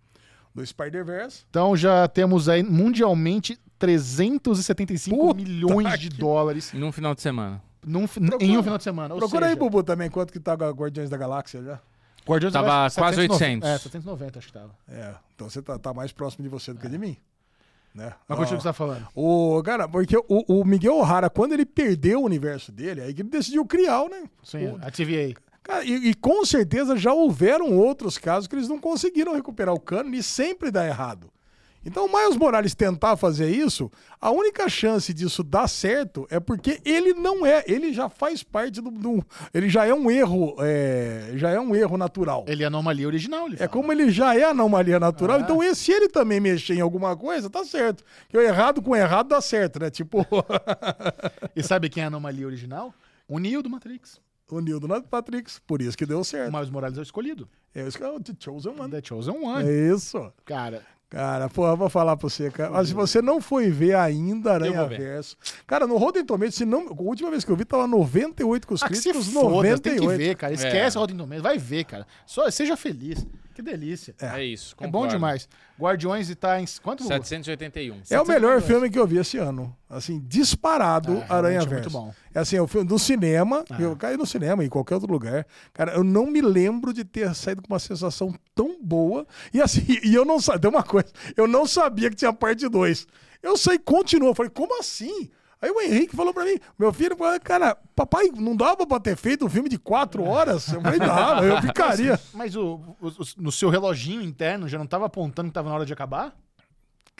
do Spider-Verse. Então já temos aí mundialmente 375 Puta milhões de que- dólares Num final de semana. num fi- em um final de semana. Procura aí, seja, Bubu, também, quanto que tá Guardiões da Galáxia já. Guardiões Tava que quase 790. 800. É, 790 acho que tava. É, então você tá, tá mais próximo de você do que de mim. Né? Mas continua o que você tá falando. O, cara, porque o, o Miguel O'Hara, quando ele perdeu o universo dele, aí que ele decidiu criar, né? Sim, O- a TVA. Cara, e, e com certeza já houveram outros casos que eles não conseguiram recuperar o cano e sempre dá errado. Então o Miles Morales tentar fazer isso, a única chance disso dar certo é porque ele não é, ele já faz parte do, do- ele já é um erro, é, já é um erro natural. Ele é anomalia original, ele É fala. como ele já é anomalia natural, Ah. então e se ele também mexer em alguma coisa, tá certo. Que o errado com o errado dá certo, né? Tipo (laughs) E sabe quem é a anomalia original? O Neo do Matrix. o Nildo na Patrix, por isso que deu O certo. Miles Morales é o escolhido. É isso que é o The Chosen One. The Chosen One. É isso. Cara, Cara, pô, eu vou falar pra você, cara. Mas se você não foi ver ainda Aranha ver. Verso. Cara, no Rotten Tomatoes, se não, a última vez que eu vi, tava 98 com os ah, que se críticos, foda, tem que 98. ver, cara. Esquece a Rotten Tomatoes. Vai ver, cara. Só, seja feliz. Que delícia. É, É, isso. bom concordo. demais. Guardiões e tá em... Quanto? 781. É o melhor filme que eu vi esse ano. Assim, disparado Ah, Aranha realmente é muito bom. É assim, é o filme do cinema. Ah. Eu caí no cinema, em qualquer outro lugar. Cara, eu não me lembro de ter saído com uma sensação tão boa. E assim, (laughs) e eu não sabia. Tem uma coisa, eu não sabia que tinha parte 2. Eu sei, continuou. Eu falei, como assim? Aí o Henrique falou pra mim, meu filho, cara, papai, não dava pra ter feito um filme de quatro horas? Eu falei, dava, eu (laughs) ficaria. Mas o, o- o- no seu reloginho interno já não tava apontando que tava na hora de acabar?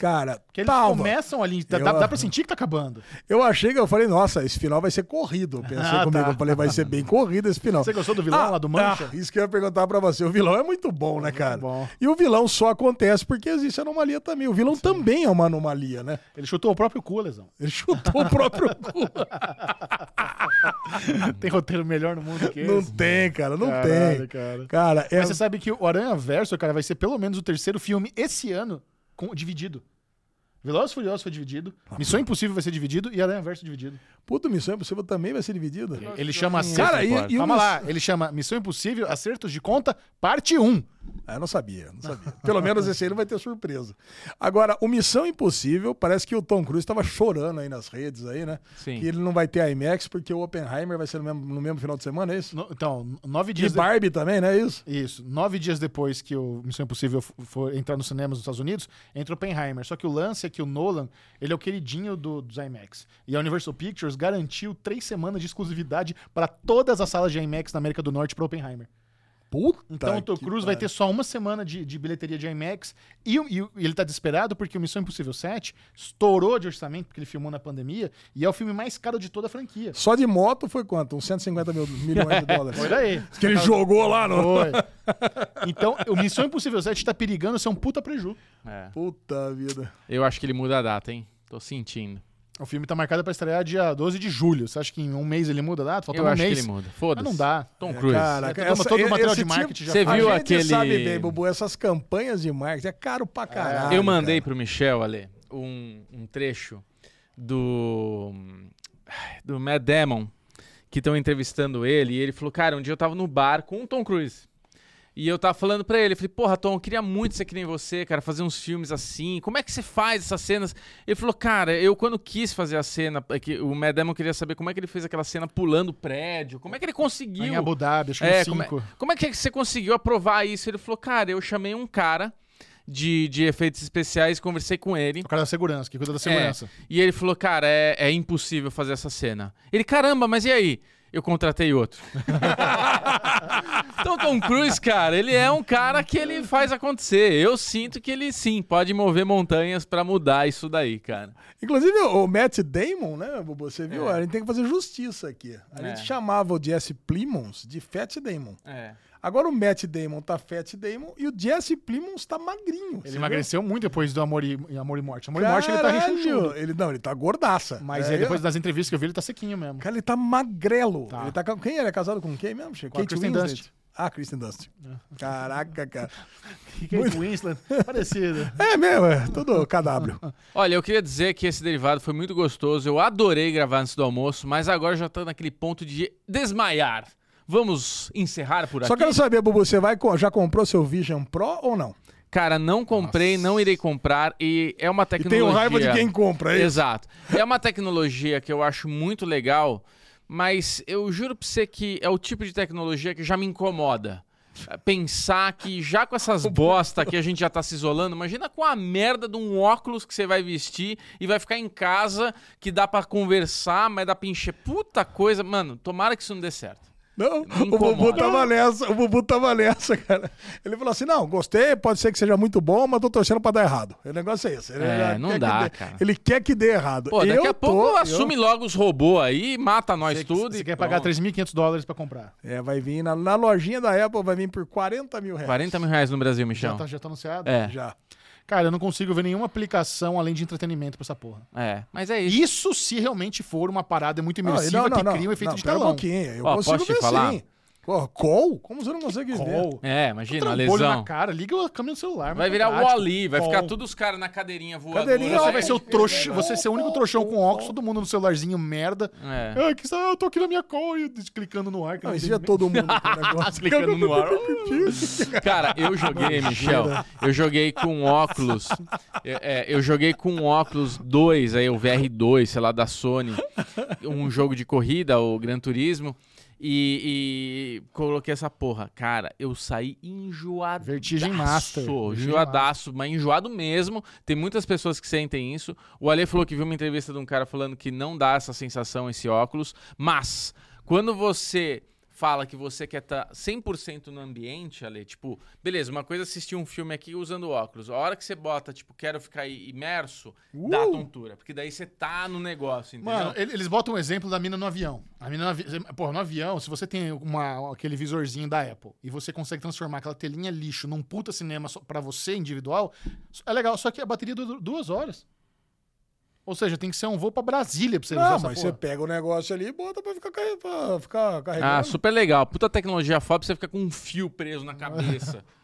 Cara, Porque eles tava. começam ali, dá, Eu- dá pra sentir que tá acabando. Eu achei que eu falei, nossa, esse final vai ser corrido. Eu pensei Ah, comigo, tá. eu falei, vai ser bem corrido esse final. Você gostou do vilão lá do Mancha? ah, isso que eu ia perguntar pra você. O vilão é muito bom, né, cara? bom. E o vilão só acontece porque existe anomalia também. O vilão também é uma anomalia, né? Ele chutou o próprio cu, Lesão. Ele chutou o próprio (laughs) cu. tem roteiro melhor no mundo que Não esse? tem, cara, não Caralho, tem. cara. Cara, é... Mas você sabe que o Aranha Verso, cara, vai ser pelo menos o terceiro filme esse ano com, dividido. Velozes Furiosos foi dividido, Missão Impossível vai ser dividido e Aranha Verso dividido. Puto, Missão Impossível também vai ser dividida. Ele chama Cara, Acertos... e- e Calma lá, ele chama Missão Impossível Acertos de Conta, parte 1. Ah, eu não sabia, não sabia. (laughs) Pelo menos esse aí não vai ter surpresa. Agora, o Missão Impossível, parece que o Tom Cruise estava chorando aí nas redes aí, né? Sim. Que ele não vai ter IMAX porque o Oppenheimer vai ser no mesmo, no mesmo final de semana, é isso? No- então, nove E dias... de- Barbie também, né? É isso? Isso. Nove dias depois que o Missão Impossível for entrar nos cinemas dos Estados Unidos, entra o Oppenheimer. Só que o lance é que o Nolan, ele é o queridinho do, dos IMAX. E a Universal Pictures garantiu três semanas de exclusividade para todas as salas de IMAX na América do Norte para Oppenheimer. Puta Então o Tom Cruise vai ter só uma semana de, de bilheteria de IMAX. E, e o- e ele tá desesperado porque o Missão Impossível 7 estourou de orçamento porque ele filmou na pandemia e é o filme mais caro de toda a franquia. Só de moto foi quanto? Uns 150 mil, milhões de (laughs) dólares. Foi daí. Que ele jogou lá no. Foi. (laughs) Então, o Missão Impossível 7 tá perigando ser um puta preju. É. Puta vida. Eu acho que ele muda a data, hein? Tô sentindo. O filme tá marcado pra estrear dia 12 de julho. Você acha que em um mês ele muda data? Falta eu um acho mês. que ele muda. Mas Foda-se. não dá. Tom Cruise. Cara, É, todo, essa- todo o material de marketing tipo- já Você viu a gente aquele- sabe bem, Bubu, essas campanhas de marketing é caro pra caralho. eu mandei cara. pro Michel, Ale, um, um trecho do. do Matt Damon, que estão entrevistando ele, e ele falou: Cara, um dia eu tava no bar com o Tom Cruise. E eu tava falando pra ele, falei, porra, Tom, eu queria muito ser que nem você, cara, fazer uns filmes assim. Como é que você faz essas cenas? Ele falou, cara, eu quando quis fazer a cena, é que o Matt Damon queria saber como é que ele fez aquela cena pulando o prédio, como é que ele conseguiu. Em Abu Dhabi, acho que É, uns como é, cinco. como é que você conseguiu aprovar isso? Ele falou, cara, eu chamei um cara de, de efeitos especiais, conversei com ele. O cara da segurança, que cuida da segurança. É, e ele falou, cara, é, é impossível fazer essa cena. Ele, caramba, mas e aí? Eu contratei outro. (laughs) então, Tom Cruise, cara, ele é um cara que ele faz acontecer. Eu sinto que ele sim pode mover montanhas pra mudar isso daí, cara. Inclusive, o Matt Damon, né? Você viu? É. A gente tem que fazer justiça aqui. A É. gente chamava o Jesse Plimons de Fat Damon. É. Agora o Matt Damon tá Fat Damon e o Jesse Plimons tá magrinho. Ele emagreceu muito depois do Amor e, Amor e Morte. Amor viu? e Morte ele tá Caralho! rechonchudo. Ele, não, ele tá gordaça. Mas É, aí, depois das entrevistas que eu vi, ele tá sequinho mesmo. Cara, ele tá magrelo. Tá. Ele tá com... Quem ele é casado com quem mesmo? Chico? Com a Kate Kristen Winslet. Ah, Kristen Dunst. Caraca, cara. (laughs) Kate Winslet, parecido. (laughs) É mesmo, é. Tudo cadábrio. (laughs) Olha, eu queria dizer que esse derivado foi muito gostoso. Eu adorei gravar antes do almoço, mas agora já tô naquele ponto de desmaiar. Vamos encerrar por Só aqui? quero saber, Bubu, você vai, já comprou seu Vision Pro ou não? Cara, não comprei, não irei comprar e é uma E tecnologia... tenho raiva de quem compra, é isso? Exato. É uma tecnologia que eu acho muito legal, mas eu juro pra você que é o tipo de tecnologia que já me incomoda. É, Pensar que já com essas bosta que a gente já tá se isolando, imagina com a merda de um óculos que você vai vestir e vai ficar em casa, que dá pra conversar, mas dá pra encher. Puta coisa, mano, tomara que isso não dê certo. Não, o Bubu tava nessa, o Bubu tava nessa, cara. Ele falou assim: não, gostei, pode ser que seja muito bom, mas tô torcendo pra dar errado. O negócio é esse. Ele É, já não dá, dê- cara. Ele quer que dê errado. Pô, daqui Eu a pouco tô- eu- assume logo os robôs aí, mata nós Você, tudo. você e quer pagar pronto. 3.500 dólares pra comprar. É, vai vir na, na lojinha da Apple, vai vir por 40 mil reais. 40 mil reais no Brasil, Já Michel. tá, já tá anunciado? É, Já. Cara, eu não consigo ver nenhuma aplicação além de entretenimento pra essa porra. é. Mas é isso. Isso se realmente for uma parada muito Não, imersiva não, não, que não, cria um efeito não, de pera um telão. pouquinho, eu Ó, consigo posso te ver falar? sim. Pô, call? Como você não consegue ver? Call. É, imagina, a lesão. na cara, liga a câmera no celular. Vai virar é o. Wally, vai Call. ficar todos os caras na cadeirinha voando. Cadeirinha, Você ó, vai ser o trouxa, você ser o único trouxão com óculos, todo mundo no celularzinho merda. É. Ah, que eu tô aqui na minha call e clicando no ar. que Não, não é todo mundo (laughs) com o negócio. Clicando no ar. (laughs) Cara, eu joguei, Michel. Eu joguei com óculos. é, é, eu joguei com óculos 2, aí o VR2, sei lá, da Sony. Um jogo de corrida, o Gran Turismo. E, e coloquei essa porra. Cara, eu saí enjoado. Vertigem Master. Enjoadaço, mas enjoado mesmo. Tem muitas pessoas que sentem isso. O Ale falou que viu uma entrevista de um cara falando que não dá essa sensação, esse óculos. Mas, quando você fala que você quer estar 100% no ambiente, Ale, tipo, beleza, uma coisa é assistir um filme aqui usando óculos. A hora que você bota, tipo, quero ficar imerso, dá tontura. Porque daí você tá no negócio, entendeu? Mano, ele- eles botam um exemplo da mina no avião. A mina no avi... Porra, no avião, se você tem uma, aquele visorzinho da Apple e você consegue transformar aquela telinha lixo num puta cinema só pra você individual, é legal. Só que a bateria dura duas horas. Ou seja, tem que ser um voo pra Brasília pra você usar Não, essa mas porra. você pega o negócio ali e bota pra ficar, pra ficar carregando. Ah, super legal. Puta tecnologia foda, você fica com um fio preso na cabeça. (laughs)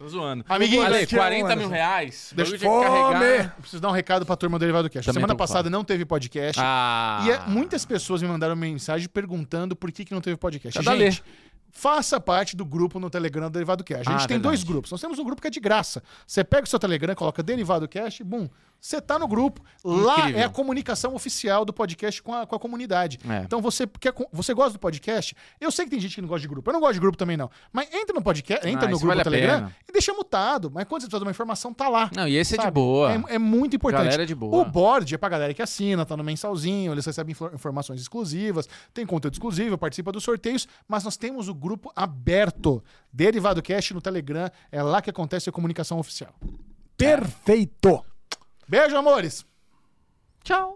Tô zoando. Amiguinho, Ale, te amo, 40 mil Anderson. reais. Deixa Bagulho tinha que carregar. Eu preciso dar um recado pra turma do Derivado Cash. Também Semana tô passada não teve podcast. Ah. E é- muitas pessoas me mandaram mensagem perguntando por que, que não teve podcast. Cada Gente, faça parte do grupo no Telegram do Derivado Cash. A gente Ah, tem verdade. dois grupos. Nós temos um grupo que é de graça. Você pega o seu Telegram, coloca Derivado Cash, bum. Você tá no grupo. Lá Incrível. é a comunicação oficial do podcast com a, com a comunidade. É. Então você quer, você gosta do podcast? Eu sei que tem gente que não gosta de grupo. Eu não gosto de grupo também, não. Mas entra no podcast, entra Ah, no isso grupo vale do Telegram pena. e deixa mutado. Mas quando você precisa de uma informação, tá lá. Não, e esse é de sabe? boa. É, é muito importante. Galera de boa. O board é pra galera que assina, tá no mensalzinho, eles recebem info- informações exclusivas, tem conteúdo exclusivo, participa dos sorteios, mas nós temos o grupo aberto, Derivado Cast no Telegram, é lá que acontece a comunicação oficial. Perfeito! Beijo, amores! Tchau.